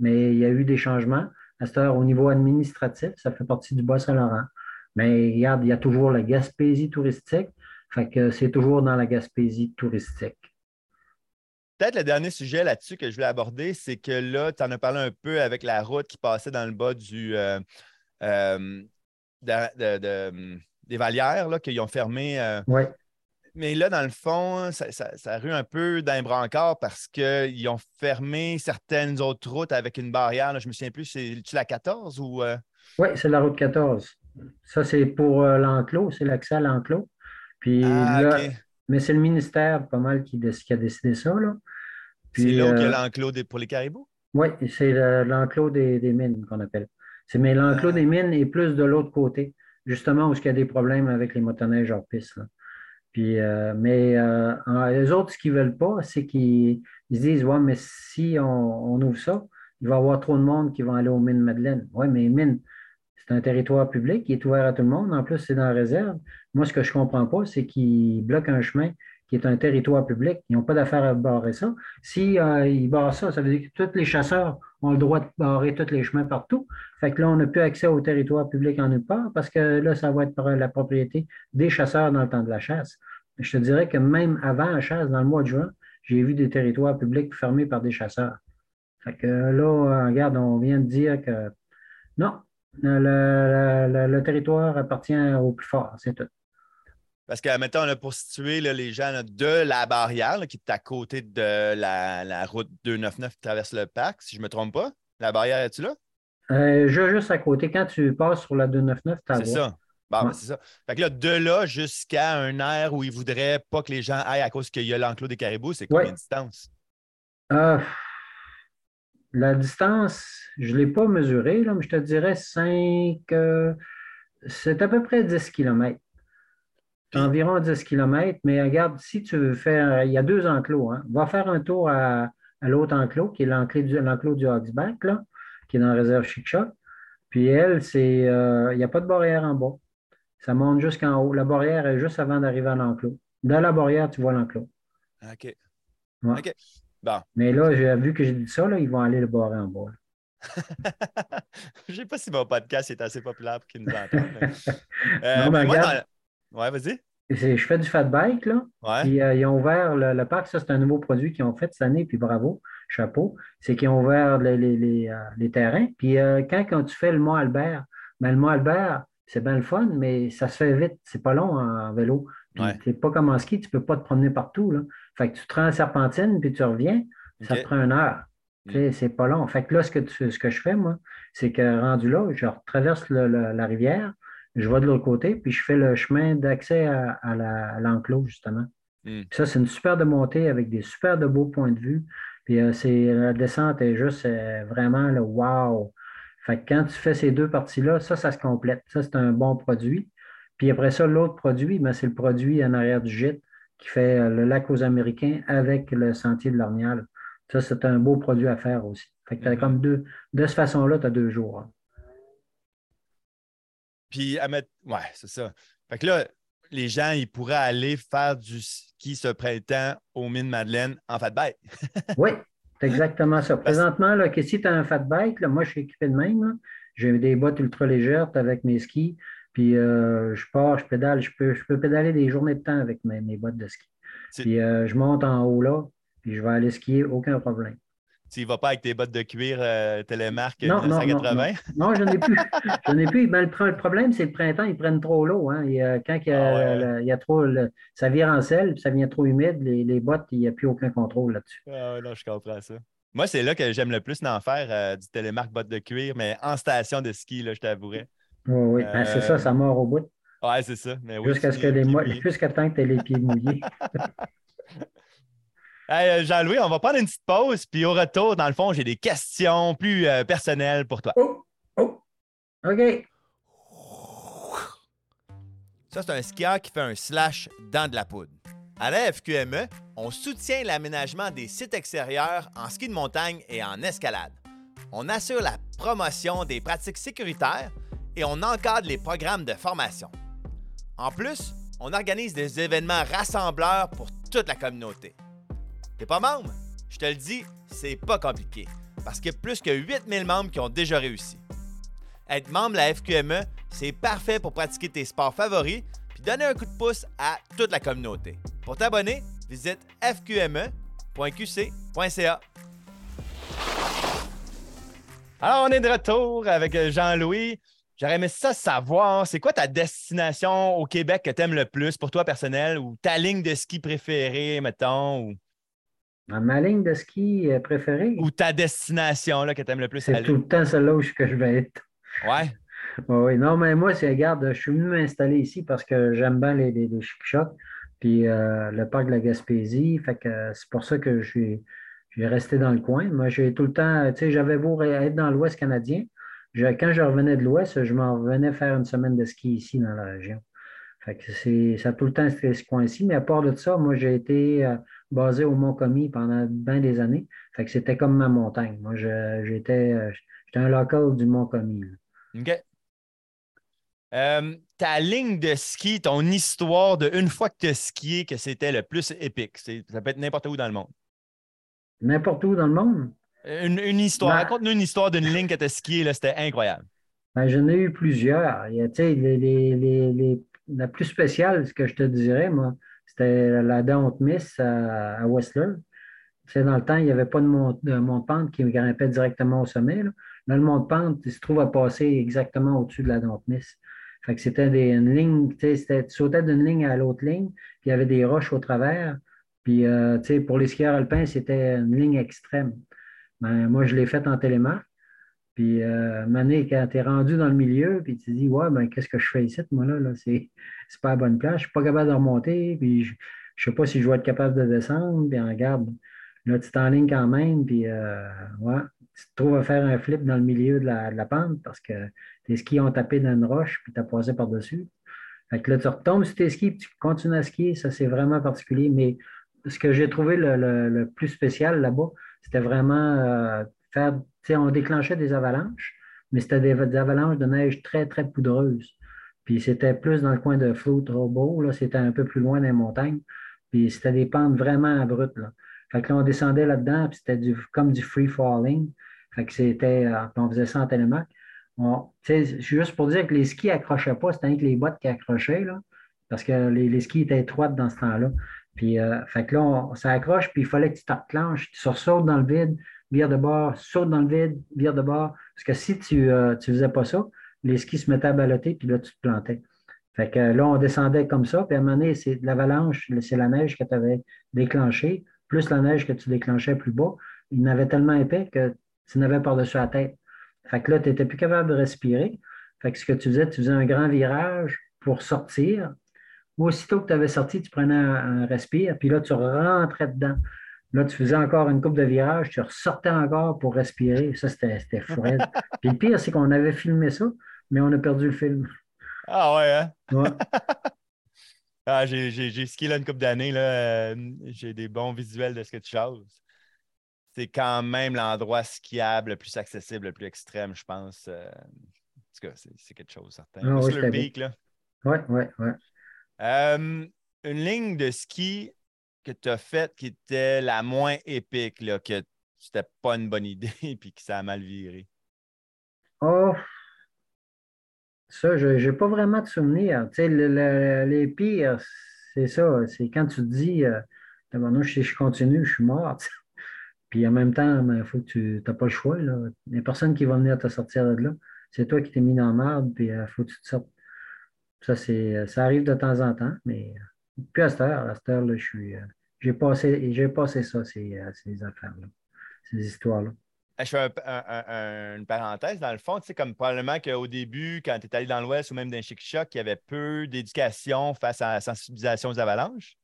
Mais il y a eu des changements. À cette heure, au niveau administratif, ça fait partie du Bas-Saint-Laurent. Mais regarde, il y a toujours la Gaspésie touristique. Fait que c'est toujours dans la Gaspésie touristique. Peut-être le dernier sujet là-dessus que je voulais aborder, c'est que là, tu en as parlé un peu avec la route qui passait dans le bas du, euh, euh, de, des valières là, qu'ils ont fermé. Euh, mais là, dans le fond, ça, ça, rue un peu d'un brancard parce qu'ils ont fermé certaines autres routes avec une barrière. Je me souviens plus, c'est-tu la 14 ou. Euh? Oui, c'est la route 14. Ça, c'est pour euh, l'enclos, c'est l'accès à l'enclos. Puis ah, mais c'est le ministère pas mal qui, qui a décidé ça. Là. c'est là où il y a l'enclos pour les caribous? Oui, c'est l'enclos des, des mines qu'on appelle. C'est, mais l'enclos des mines est plus de l'autre côté, justement où il y a des problèmes avec les motoneiges hors piste. Puis, euh, mais euh, les autres, ce qu'ils ne veulent pas, c'est qu'ils disent Ouais, mais si on, ouvre ça, il va y avoir trop de monde qui va aller aux mines Madeleine. Oui, mais les mines, c'est un territoire public qui est ouvert à tout le monde. En plus, c'est dans la réserve. Moi, ce que je ne comprends pas, c'est qu'ils bloquent un chemin qui est un territoire public. Ils n'ont pas d'affaire à barrer ça. S'ils si, euh, barrent ça, ça veut dire que tous les chasseurs ont le droit de barrer tous les chemins partout. Fait que là, on n'a plus accès au territoire public en nulle part parce que là, ça va être la propriété des chasseurs dans le temps de la chasse. Je te dirais que même avant la chasse, dans le mois de juin, j'ai vu des territoires publics fermés par des chasseurs. Fait que là, regarde, on vient de dire que non, le territoire appartient au plus fort, c'est tout. Parce que, mettons, pour situer les gens de la barrière, qui est à côté de la, route 299 qui traverse le parc, si je ne me trompe pas, la barrière, es-tu là? Euh, juste à côté, quand tu passes sur la 299, tu C'est ça. Bon, Ouais. ben, c'est ça. Fait que là, de là jusqu'à un air où il voudrait pas que les gens aillent à cause qu'il y a l'enclos des caribous, c'est combien Ouais. de distance? Euh, la distance, je ne l'ai pas mesurée, là, mais je te dirais 5, c'est à peu près 10 km. Environ 10 km, mais regarde, si tu veux faire, il y a deux enclos, hein. Va faire un tour à, à l'autre enclos, qui est l'enclos du, Hogsback, là, qui est dans la réserve Chic-Choc. Puis elle, c'est, euh, il n'y a pas de barrière en bas. Ça monte jusqu'en haut. La barrière est juste avant d'arriver à l'enclos. Dans la barrière, tu vois l'enclos. OK. Ouais. OK. Bon. Mais là, vu que j'ai dit ça, là, ils vont aller le barrer en bas. Je sais pas si mon podcast est assez populaire pour qu'ils nous entendent. mais- Euh, Non, mais moi, regarde. dans- Ouais, vas-y. Je fais du fat bike, là. Ouais. Puis euh, ils ont ouvert le, le parc, ça c'est un nouveau produit qu'ils ont fait cette année, puis bravo, chapeau. C'est qu'ils ont ouvert les, les- les, euh, les terrains. Puis quand, quand tu fais le Mont Albert, ben, le Mont Albert, c'est bien le fun, mais ça se fait vite. C'est pas long en, en vélo. Ouais. c'est pas comme en ski, tu peux pas te promener partout. Là. Fait que tu te rends à Serpentine, puis tu reviens, ça te prend une heure. Mm. Sais, C'est pas long. Fait que là, ce que, tu- ce que je fais, moi, c'est que rendu là, je traverse le- le- la rivière, je vais de l'autre côté, puis je fais le chemin d'accès à, à l'enclos, justement. Mm. Ça, c'est une super de montée avec des super de beaux points de vue. Puis euh, c'est, la descente est juste euh, vraiment le wow. Fait que quand tu fais ces deux parties-là, ça, ça se complète. Ça, c'est un bon produit. Puis après ça, l'autre produit, ben, c'est le produit en arrière du gîte qui fait euh, le lac aux Américains avec le sentier de l'Ornial. Ça, c'est un beau produit à faire aussi. Fait que Mhm. comme deux, de cette façon-là, tu as deux jours. hein. Puis, à mettre. Ouais, c'est ça. Fait que là, les gens, ils pourraient aller faire du ski ce printemps aux Mines Madeleine en fat bike. Oui, c'est exactement ça. Présentement, là, que si tu as un fat bike, là, moi, je suis équipé de même. J'ai des bottes ultra légères avec mes skis. Puis euh, je pars, je pédale. Je peux, je peux pédaler des journées de temps avec mes, mes bottes de ski. Puis euh, je monte en haut là, puis je vais aller skier, aucun problème. Tu y vas pas avec tes bottes de cuir euh, Télémark Non, non, non, 1980. non. Non, je n'ai plus. Je n'ai plus. Ben, le, pro- le problème, c'est le printemps, ils prennent trop l'eau. Hein. Euh, quand il y a, Ah ouais. le- il y a trop, le- ça vire en sel, puis ça devient trop humide, les, les bottes, il n'y a plus aucun contrôle là-dessus. Ah non, je comprends ça. Moi, c'est là que j'aime le plus d'en faire euh, du Télémark bottes de cuir, mais en station de ski, là, je t'avouerais. Oui, oui. Ben, c'est Euh, ça, ça mord au bout. Ouais, c'est ça. Mais oui, Jusqu'à ce que les mouillés. jusqu'à temps que tu aies les pieds mouillés. Hey, euh, Jean-Louis, on va prendre une petite pause, puis au retour, dans le fond, j'ai des questions plus euh, personnelles pour toi. Oh! Oh! OK. Ça, c'est un skieur qui fait un slash dans de la poudre. À la FQME, on soutient l'aménagement des sites extérieurs en ski de montagne et en escalade. On assure la promotion des pratiques sécuritaires et on encadre les programmes de formation. En plus, on organise des événements rassembleurs pour toute la communauté. T'es pas membre? Je te le dis, c'est pas compliqué, parce qu'il y a plus que 8000 membres qui ont déjà réussi. Être membre de la FQME, c'est parfait pour pratiquer tes sports favoris puis donner un coup de pouce à toute la communauté. Pour t'abonner, visite fqme.qc.ca. Alors, on est de retour avec Jean-Louis. J'aurais aimé ça savoir, c'est quoi ta destination au Québec que tu aimes le plus pour toi personnel ou ta ligne de ski préférée, mettons, ou, Dans Ma ligne de ski euh, préférée, ou ta destination là, que tu aimes le plus c'est tout le temps celle-là où je- que je vais être. Ouais. Oui, oui. Non, mais moi, c'est, regarde, je suis venu m'installer ici parce que j'aime bien les, les, les chic-chocs, puis euh, le parc de la Gaspésie. Fait que euh, c'est pour ça que je suis, j'ai resté dans le coin. Moi, j'ai tout le temps, tu sais, j'avais beau être dans l'Ouest canadien. Je- quand je revenais de l'Ouest, je m'en revenais faire une semaine de ski ici dans la région. Fait que c'est, ça a tout le temps été ce coin-ci. Mais à part de ça, moi, j'ai été euh, basé au Mont-Commis pendant bien des années. Fait que c'était comme ma montagne. Moi, je- j'étais, euh, j'étais un local du Mont-Commis. OK. Euh, ta ligne de ski, ton histoire de une fois que tu as skié, que c'était le plus épique. C'est- Ça peut être n'importe où dans le monde. N'importe où dans le monde? Une, une histoire. Ben- Raconte-nous une histoire d'une ligne que tu as skiée, là, c'était incroyable. Ben, j'en ai eu plusieurs. Il y a, tu sais, les, les- les- la plus spéciale, ce que je te dirais, moi, c'était la Don't Miss à, à Whistler. Dans le temps, il n'y avait pas de mont, de mont pente qui grimpait directement au sommet. Là, Là, le mont de pente, il se trouve à passer exactement au-dessus de la Don't Miss. Fait que c'était une ligne, tu sautais d'une ligne à l'autre ligne, puis il y avait des roches au travers. Puis, euh, pour les skieurs alpins, c'était une ligne extrême. Ben, moi, je l'ai faite en télémarque. Puis, euh, Mané, quand tu es rendu dans le milieu, puis tu te dis, ouais, ben, qu'est-ce que je fais ici, moi, là, là c'est pas la bonne place, je suis pas capable de remonter, puis je ne sais pas si je vais être capable de descendre, puis regarde, là, tu t'enlignes quand même, puis, euh, ouais, tu te trouves à faire un flip dans le milieu de la, pente parce que tes skis ont tapé dans une roche, puis tu as passé par-dessus. Fait que là, tu retombes sur tes skis, puis tu continues à skier, ça, c'est vraiment particulier, mais ce que j'ai trouvé le, plus spécial là-bas, c'était vraiment euh, faire, on déclenchait des avalanches, mais c'était des, avalanches de neige très, très poudreuses. Puis c'était plus dans le coin de Float Robo, là, c'était un peu plus loin des montagnes. Puis c'était des pentes vraiment abruptes. Là. Fait que là, on descendait là-dedans, puis c'était comme du free falling. Fait que c'était, euh, on faisait ça en télémac. juste pour dire que les skis n'accrochaient pas, c'était que les bottes qui accrochaient, là, parce que les, les skis étaient étroites dans ce temps-là. Puis, euh, fait que là, ça accroche, puis il fallait que tu t'enclenches, tu sursautes dans le vide, vire de bord, saute dans le vide, vire de bord. Parce que si tu ne euh, faisais pas ça, les skis se mettaient à baloter, puis là, tu te plantais. Fait que là, on descendait comme ça, puis à un moment donné, c'est l'avalanche, c'est la neige que tu avais déclenchée, plus la neige que tu déclenchais plus bas. Il n'avait tellement épais que tu n'avais par-dessus la tête. Fait que là, tu n'étais plus capable de respirer. Fait que ce que tu faisais, tu faisais un grand virage pour sortir, aussitôt que tu avais sorti, tu prenais un, respire, puis là, tu rentrais dedans. Là, tu faisais encore une coupe de virage, tu ressortais encore pour respirer. Ça, c'était fou. puis le pire, c'est qu'on avait filmé ça, mais on a perdu le film. Ah ouais, hein? Ouais. ah, j'ai skié là une couple d'années. Euh, j'ai des bons visuels de ce que tu choses. C'est quand même l'endroit skiable le plus accessible, le plus extrême, je pense. Euh, en tout cas, c'est quelque chose, certain. Ah, oui, le pic, là. Oui, oui, oui. Euh, une ligne de ski que tu as faite qui était la moins épique, là, que c'était pas une bonne idée et que ça a mal viré? Oh, ça, je n'ai pas vraiment de souvenirs. Tu sais, les pires, c'est ça. C'est quand tu te dis, euh, si je continue, je suis mort. Puis en même temps, il faut que tu n'as pas le choix. Il n'y a personne qui va venir te sortir de là. C'est toi qui t'es mis dans la merde, puis il euh, faut que tu te sortes. Ça, c'est, ça arrive de temps en temps, mais plus à cette heure. À cette heure, là, je suis, euh, j'ai, passé, j'ai passé ça, ces, euh, ces affaires-là, ces histoires-là. Je fais une parenthèse. Dans le fond, tu sais, comme probablement qu'au début, quand tu es allé dans l'Ouest ou même dans Chic Choc, il y avait peu d'éducation face à la sensibilisation aux avalanches?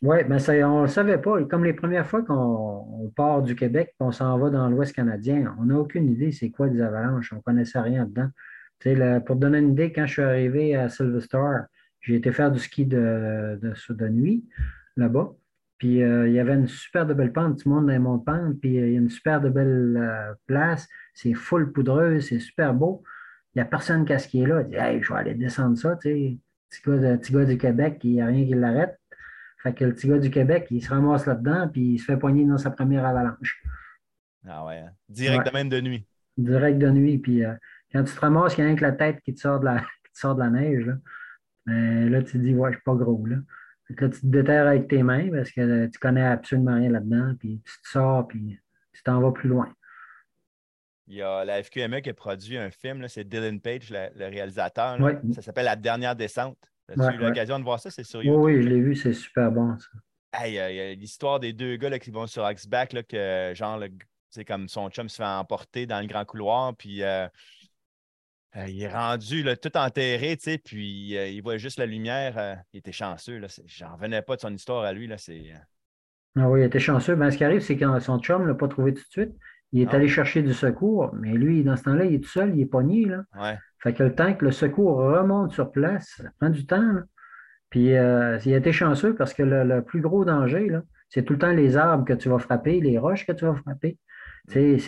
Oui, mais ça, on ne le savait pas. Comme les premières fois qu'on part du Québec et qu'on s'en va dans l'Ouest canadien, on n'a aucune idée c'est quoi des avalanches. On ne connaissait rien dedans pour te donner une idée, quand je suis arrivé à Silver Star, j'ai été faire du ski de, de, nuit là-bas. Puis euh, il y avait une super de belle pente, tu montes dans les monts de pente, puis euh, il y a une super de belle euh, place, c'est full poudreuse, c'est super beau. Il n'y a personne qui a skié là. Il dit Hey, je vais aller descendre ça, tu sais. Petit gars, du Québec, il n'y a rien qui l'arrête. Fait que le petit gars du Québec, il se ramasse là-dedans, puis il se fait poigner dans sa première avalanche. Ah ouais, hein. direct de même de nuit. Direct de nuit, puis quand tu te ramasses, il y a rien que la tête qui te sort de la, sort de la neige. Là. Mais là, tu te dis, ouais, je suis pas gros. Là. tu te déterres avec tes mains parce que tu connais absolument rien là-dedans, puis tu te sors, puis tu t'en vas plus loin. Il y a la FQME qui a produit un film, c'est Dylan Page, le, réalisateur. Ça s'appelle La dernière descente. As-tu eu l'occasion de voir ça? C'est sur YouTube. Oui, je l'ai vu, c'est super bon, ça. il y a l'histoire des deux gars qui vont sur Axback, que genre, c'est comme son chum se fait emporter dans le grand couloir, puis euh, euh, il est rendu là, tout enterré, tu sais, puis euh, il voit juste la lumière. Euh, il était chanceux. J'en revenais pas de son histoire à lui. Là, ah oui, il était chanceux. Ben, ce qui arrive, c'est que son chum ne l'a pas trouvé tout de suite. Il est allé chercher du secours, mais lui, dans ce temps-là, il est tout seul, il est pogné. Là. Ouais. Fait que le temps que le secours remonte sur place, ça prend du temps. Puis il a été chanceux parce que le, plus gros danger, c'est tout le temps les arbres que tu vas frapper, les roches que tu vas frapper. C'est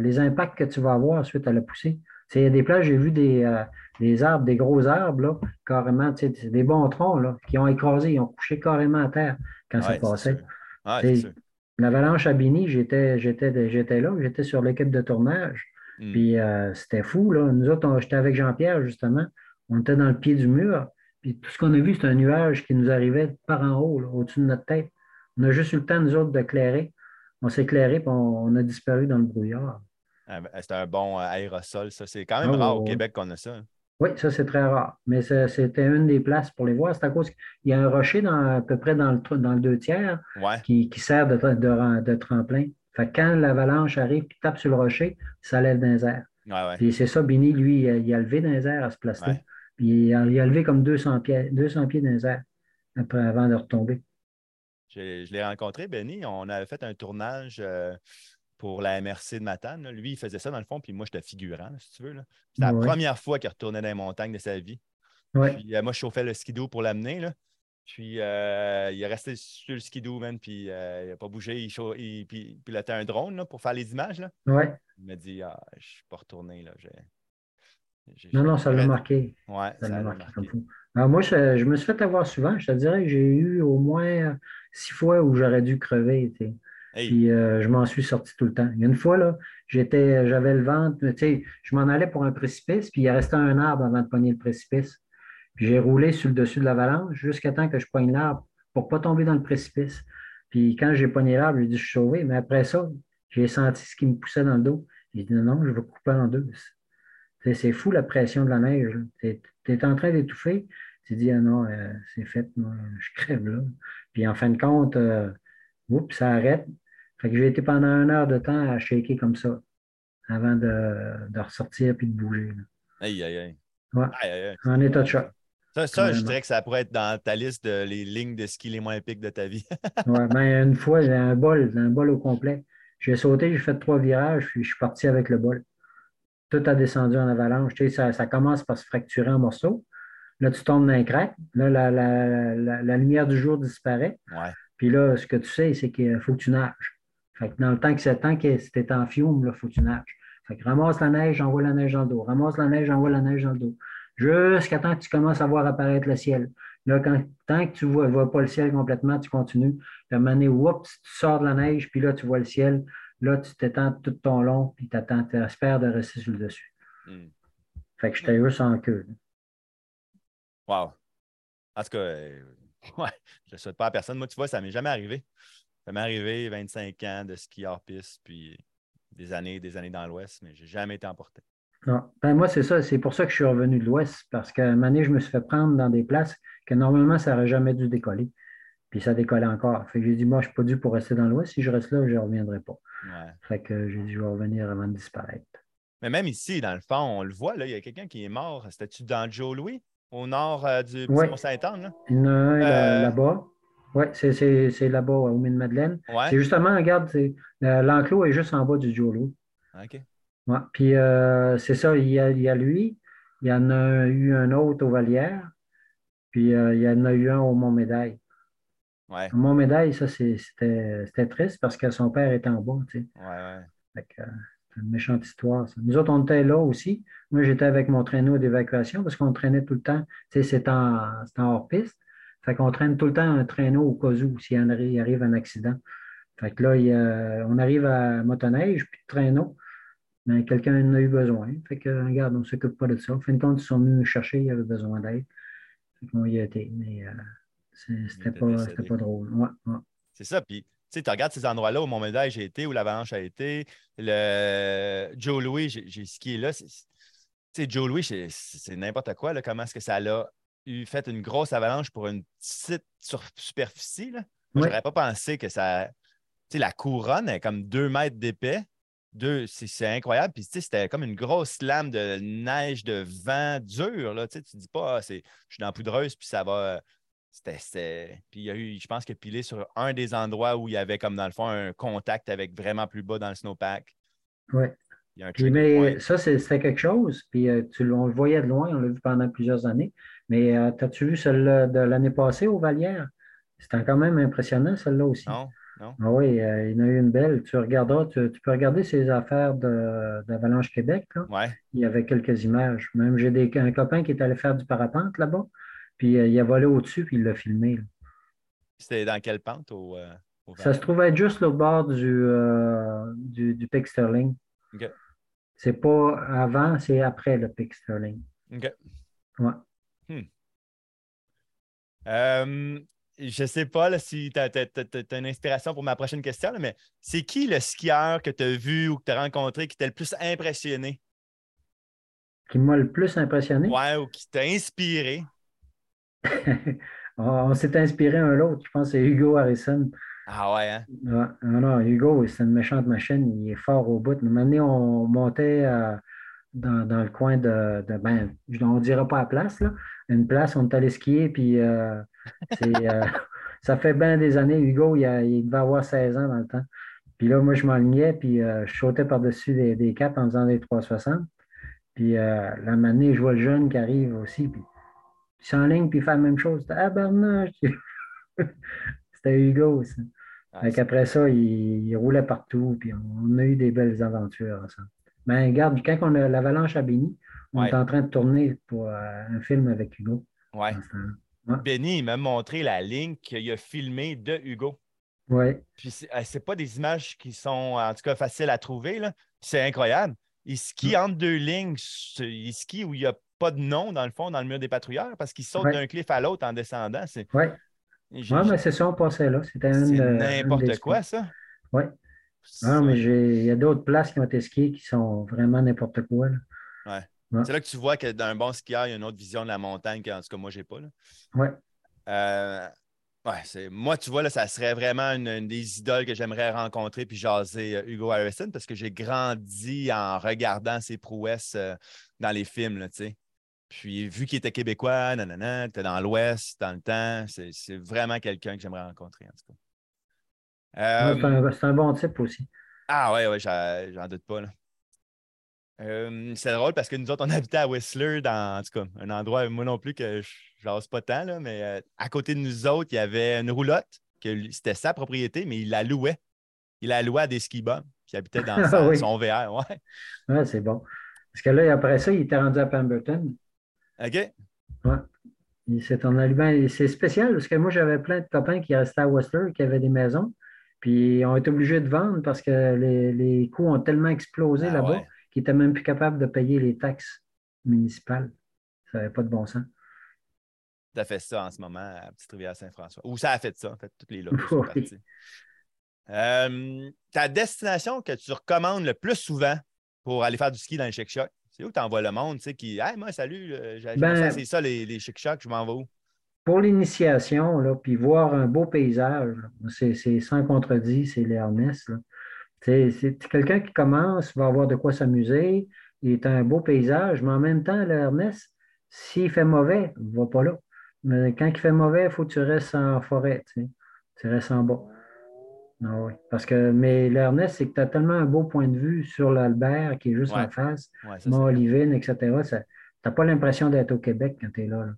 les impacts que tu vas avoir suite à la poussée. Il y a des plages, j'ai vu des, euh, des, arbres, des gros arbres, là, carrément, des bons troncs là, qui ont écrasé, ils ont couché carrément à terre quand ça passait. L'avalanche à Bini, j'étais, là, j'étais sur l'équipe de tournage. Hmm. Puis euh, c'était fou. Là. Nous autres, j'étais avec Jean-Pierre, justement. On était dans le pied du mur. Puis tout ce qu'on a vu, c'était un nuage qui nous arrivait par en haut, au-dessus de notre tête. On a juste eu le temps, nous autres, de clairer. On s'est éclairé, puis on, a disparu dans le brouillard. Ah, ben, c'est un bon euh, aérosol, ça. C'est quand même ah, rare au Québec qu'on a ça. Oui, ça, c'est très rare. Mais c'était une des places pour les voir. C'est à cause qu'il y a un rocher dans, à peu près dans le, dans le deux tiers qui, sert de, de, tremplin. Fait que quand l'avalanche arrive et tape sur le rocher, ça lève dans les airs. Ouais, ouais. Puis c'est ça, Benny, lui, il a, il a levé dans les airs à ce place-là. Puis il a, il a levé comme 200 pieds, 200 pieds dans les airs après, avant de retomber. Je l'ai rencontré, Benny. On avait fait un tournage euh, pour la MRC de Matane. là. Lui, il faisait ça dans le fond, puis moi, j'étais figurant, là, si tu veux. C'était la première fois qu'il retournait dans les montagnes de sa vie. Ouais. Puis euh, moi, je chauffais le skidoo pour l'amener. Puis euh, il est resté sur le skidoo, man, puis euh, il n'a pas bougé. Il, il- puis- il un drone là, pour faire les images. Là. Ouais. Il m'a dit ah, Je ne suis pas retourné. Là. Non, non, ça l'a marqué. Ouais, Ça l'a marqué. Alors, moi, je, je me suis fait avoir souvent. Je te dirais que j'ai eu au moins six fois où j'aurais dû crever. Puis euh, je m'en suis sorti tout le temps. Il y a une fois, j'étais, j'avais le ventre, tu sais, je m'en allais pour un précipice, puis il restait un arbre avant de pogner le précipice. Puis j'ai roulé sur le dessus de l'avalanche jusqu'à temps que je pogne l'arbre pour ne pas tomber dans le précipice. Puis quand j'ai pogné l'arbre, j'ai dit, je suis sauvé. Mais après ça, j'ai senti ce qui me poussait dans le dos. J'ai dit, non, non, je vais couper en deux. C'est fou la pression de la neige. Tu es, en train d'étouffer. Tu dis, ah non, euh, c'est fait, je crève là. Puis en fin de compte, euh, oups, ça arrête. Fait que j'ai été pendant une heure de temps à shaker comme ça avant de, de ressortir puis de bouger. là. aïe, aïe, aïe. Ouais. Aïe, aïe, aïe. En état de choc. Ça, ça, je dirais que ça pourrait être dans ta liste de les lignes de ski les moins épiques de ta vie. Ouais, ben, une fois, j'ai un bol, un bol au complet. J'ai sauté, j'ai fait trois virages, puis je suis parti avec le bol. Tout a descendu en avalanche. Tu sais, ça, ça commence par se fracturer en morceaux. Là, tu tombes dans un crack. Là, la, la- la- la lumière du jour disparaît. Ouais. Puis là, ce que tu sais, c'est qu'il faut que tu nages. Fait que dans le temps que c'est temps que c'était en fiume, il faut que tu nages. Fait que ramasse la neige, envoie la neige dans le dos. Ramasse la neige, envoie la neige dans le dos. Jusqu'à temps que tu commences à voir apparaître le ciel. Là, quand, tant que tu ne vois, vois pas le ciel complètement, tu continues. Puis à un moment donné, oups, tu sors de la neige, puis là, tu vois le ciel. Là, tu t'étends tout ton long, puis tu espères de rester sur le dessus. Hmm. Fait que j'étais juste en queue. là. Wow. En tout cas, euh, ouais, je ne souhaite pas à personne. Moi, tu vois, ça ne m'est jamais arrivé. Ça m'est arrivé 25 ans de ski hors piste, puis des années, des années dans l'Ouest, mais je n'ai jamais été emporté. Non. Ben, moi, c'est ça. C'est pour ça que je suis revenu de l'Ouest, parce qu'à un moment donné, je me suis fait prendre dans des places que normalement, ça n'aurait jamais dû décoller. Puis ça décollait encore. Fait que j'ai dit, moi, je ne suis pas dû pour rester dans l'Ouest. Si je reste là, je ne reviendrai pas. Ouais. Fait que j'ai dit, je vais revenir avant de disparaître. Mais même ici, dans le fond, on le voit, là, il y a quelqu'un qui est mort. C'était-tu dans Joe Louis, au nord euh, du Ouais. Mont-Saint-Anne? là? Là- Euh. là-bas. Oui, c'est, là-bas, au Mine-Madeleine. Ouais. C'est justement, regarde, euh, l'enclos est juste en bas du Jolo. OK. Ouais. Puis euh, c'est ça, il y, a, il y a lui, il y en a eu un autre au Valière, puis euh, il y en a eu un au Mont-Médaille. Ouais. Mont-Médaille, ça, c'était, triste parce que son père était en bas, tu sais. Ouais, euh, c'est une méchante histoire, ça. Nous autres, on était là aussi. Moi, j'étais avec mon traîneau d'évacuation parce qu'on traînait tout le temps. Tu sais, c'est en, c'est en hors-piste. Fait qu'on traîne tout le temps un traîneau au cas où, s'il arrive un accident. Fait que là, il on arrive à motoneige, puis de traîneau. Mais quelqu'un en a eu besoin. Fait que, regarde, on ne s'occupe pas de ça. En fin de compte, ils sont venus chercher, il y avait besoin d'aide. Fait qu'on y a été. Mais euh, c'était était pas, drôle. Ouais, ouais. C'est ça. Puis, tu sais, regardes ces endroits-là où Mont-Médaille j'ai été, où l'Avalanche a été, le Joe Louis, j'ai skié là. C'est- Tu sais, Joe Louis, c'est c'est n'importe quoi, là, comment est-ce que ça l'a eu fait une grosse avalanche pour une petite superficie. Là. Ouais. j'aurais pas pensé que ça. Tu sais, la couronne est comme deux mètres d'épais. Deux, c'est incroyable. Puis, tu sais, c'était comme une grosse lame de neige, de vent dur. Là. Tu sais, tu dis pas, ah, c'est- je suis dans la poudreuse, puis ça va. C'était. c'était- Puis, il y a eu, je pense que pilé sur un des endroits où il y avait, comme dans le fond, un contact avec vraiment plus bas dans le snowpack. Ouais. Il y a un Puis, trigger mais ça, c'est- c'était quelque chose. Puis euh, tu, on le voyait de loin, on l'a vu pendant plusieurs années. Mais euh, as-tu vu celle de l'année passée au Valière? C'était quand même impressionnant, celle-là aussi. Non, non. Ah oui, euh, il y en a eu une belle. Tu regarderas, tu, tu peux regarder ces affaires d'Avalanche Québec. là. Ouais. Il y avait quelques images. Même j'ai des- un copain qui est allé faire du parapente là-bas. Puis euh, il a volé au-dessus, puis il l'a filmé. C'était dans quelle pente au. au Ça se trouve être juste au bord du, du, du pic Sterling. OK. C'est pas avant, c'est après le pic Sterling. OK. Ouais. Euh, je sais pas là, si tu as, une inspiration pour ma prochaine question, là, mais c'est qui le skieur que tu as vu ou que tu as rencontré qui t'a le plus impressionné? Qui m'a le plus impressionné? Ouais, ou qui t'a inspiré? on s'est inspiré un l'autre. Je pense que c'est Hugo Harrison. Ah ouais, hein? Ouais. Non, Hugo, c'est une méchante machine. Il est fort au bout. Une année, on montait euh, dans, dans le coin de, de ben, on ne dira pas la place, là. Une place, on est allé skier, puis euh, c'est, euh, ça fait bien des années. Hugo, il, a- il devait avoir 16 ans dans le temps. Puis là, moi, je m'enlignais, puis euh, je sautais par-dessus des, des caps en faisant des 360. Puis la manée, je vois le jeune qui arrive aussi, puis il s'enligne, puis il fait la même chose. Ah, Bernard! C'était Hugo, ça. Ah, qu'après ça, il, il roulait partout, puis on a eu des belles aventures ensemble. Ben, regarde, quand on a l'avalanche à Béni, on Ouais. est en train de tourner pour euh, un film avec Hugo. ouais. ce temps-là. Benny, il m'a montré la ligne qu'il a filmée de Hugo. Ouais. Puis c'est euh, c'est pas des images qui sont, en tout cas, faciles à trouver. C'est incroyable. Il skie Mm. entre deux lignes. Il skie où il n'y a pas de nom, dans le fond, dans le mur des patrouilleurs, parce qu'il saute Ouais. d'un cliff à l'autre en descendant. Ouais. j'ai- Ouais, mais c'est ça, on passait là. C'était euh, n'importe quoi, ça. Ouais. Non, mais il y a d'autres places qui ont été skiées qui sont vraiment n'importe quoi. là. C'est là que tu vois que d'un bon skieur, il y a une autre vision de la montagne qu'en tout cas, moi, j'ai pas. Là. Ouais. Euh, ouais, moi, tu vois, là, ça serait vraiment une, une des idoles que j'aimerais rencontrer puis jaser euh, Hugo Harrison parce que j'ai grandi en regardant ses prouesses euh, dans les films, là, tu sais. Puis vu qu'il était québécois, nanana, était dans l'Ouest, dans le temps, c'est, c'est vraiment quelqu'un que j'aimerais rencontrer, en tout cas. Ouais, c'est Euh, un, c'est un bon type aussi. ah ouais, ouais, j'en, doute pas. Là. Euh, c'est drôle parce que nous autres, on habitait à Whistler, dans en tout cas, un endroit, moi non plus, que je n'ose pas tant, là, mais euh, à côté de nous autres, il y avait une roulotte, que c'était sa propriété, mais il la louait. Il la louait à des ski il habitait dans oui. son VR. Ouais. Ouais, c'est bon. Parce que là, après ça, il était rendu à Pemberton. OK? Il s'est en allumant. C'est spécial parce que moi, j'avais plein de copains qui restaient à Whistler, qui avaient des maisons. Puis on été obligés de vendre parce que les, les coûts ont tellement explosé Ah là-bas ouais. qu'ils n'étaient même plus capables de payer les taxes municipales. Ça n'avait pas de bon sens. As fait ça en ce moment à Petite-Rivière-Saint-François. Ou ça a fait ça, en fait, toutes les lots sont Oui. partis. Euh, ta destination que tu recommandes le plus souvent pour aller faire du ski dans les chic c'est où tu envoies le monde, tu sais, qui Hey, moi, salut, euh, Ben- ça, c'est ça, les, les chic je m'en vais où? Pour l'initiation, là, puis voir un beau paysage, c'est sans contredit, c'est les Ernest, là. C'est quelqu'un qui commence, va avoir de quoi s'amuser, il est un beau paysage, mais en même temps, le Ernest, s'il fait mauvais, il va pas là. Mais quand il fait mauvais, il faut que tu restes en forêt, tu sais. Tu restes en bas. Ah oui. Parce que, mais l'Ernest, c'est que tu as tellement un beau point de vue sur l'Albert qui est juste Ouais. en face, Ouais, ça, mont c'est- Olivine, etc. Tu n'as pas l'impression d'être au Québec quand tu es là. là.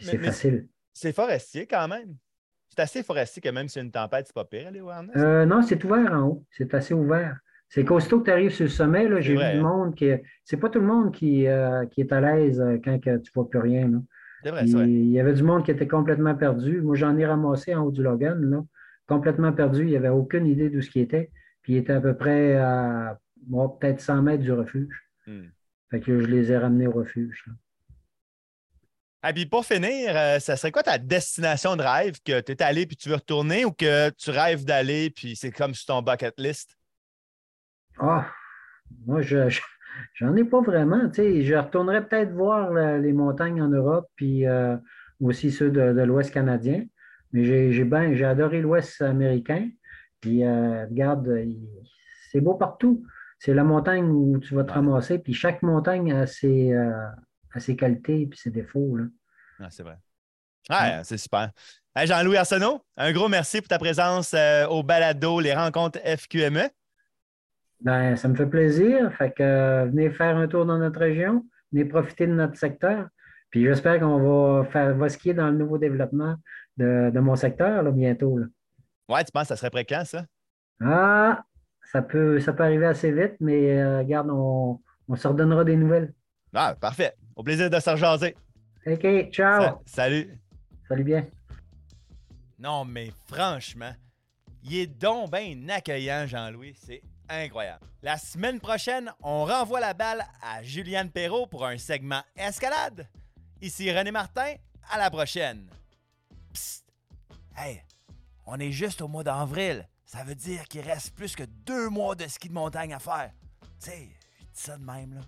C'est facile. c'est forestier quand même. C'est assez forestier que même si une tempête, c'est pas pire aller au. Euh, non, c'est ouvert en haut. C'est assez ouvert. C'est qu'aussitôt que tu arrives sur le sommet, là, j'ai vu du hein? monde qui. C'est pas tout le monde qui, euh, qui est à l'aise euh, quand que tu vois plus rien. C'est vrai, Il, y avait du monde qui était complètement perdu. Moi, j'en ai ramassé en haut du Logan, là, complètement perdu. Il n'y avait aucune idée d'où ce qui était. Puis il était à peu près à bon, peut-être 100 mètres du refuge. Hmm. Fait que je les ai ramenés au refuge. là. Ah, puis pour finir, euh, ça serait quoi ta destination de rêve que tu es allé puis tu veux retourner ou que tu rêves d'aller puis c'est comme sur ton bucket list? Ah, moi, je, je- j'en ai pas vraiment. tu sais. je retournerais peut-être voir les montagnes en Europe, puis euh, aussi ceux de, de l'Ouest canadien. Mais j'ai, j'ai, ben, j'ai adoré l'Ouest américain. Puis, euh, regarde, c'est beau partout. C'est la montagne où tu vas te Ouais. ramasser. Puis, chaque montagne a ses, a ses qualités et ses défauts. là. Ah, c'est vrai. Ouais, c'est super. Hey, Jean-Louis Arsenault, un gros merci pour ta présence euh, au balado Les rencontres FQME. Ben, ça me fait plaisir. Fait que euh, venez faire un tour dans notre région, venez profiter de notre secteur. Puis j'espère qu'on va faire va skier dans le nouveau développement de, de mon secteur là, bientôt. là. Ouais, tu penses que ça serait quand, ça? Ah, ça peut, ça peut arriver assez vite, mais euh, regarde, on, on se redonnera des nouvelles. Ah, parfait. Au plaisir de se rejaser. OK, ciao. Sa- Salut. Salut bien. Non, mais franchement, il est donc bien accueillant, Jean-Louis. C'est incroyable. La semaine prochaine, on renvoie la balle à Juliane Perrault pour un segment escalade. Ici René Martin. À la prochaine. Psst. Hey, on est juste au mois d'avril. Ça veut dire qu'il reste plus que deux mois de ski de montagne à faire. Tu sais, je dis ça de même, là.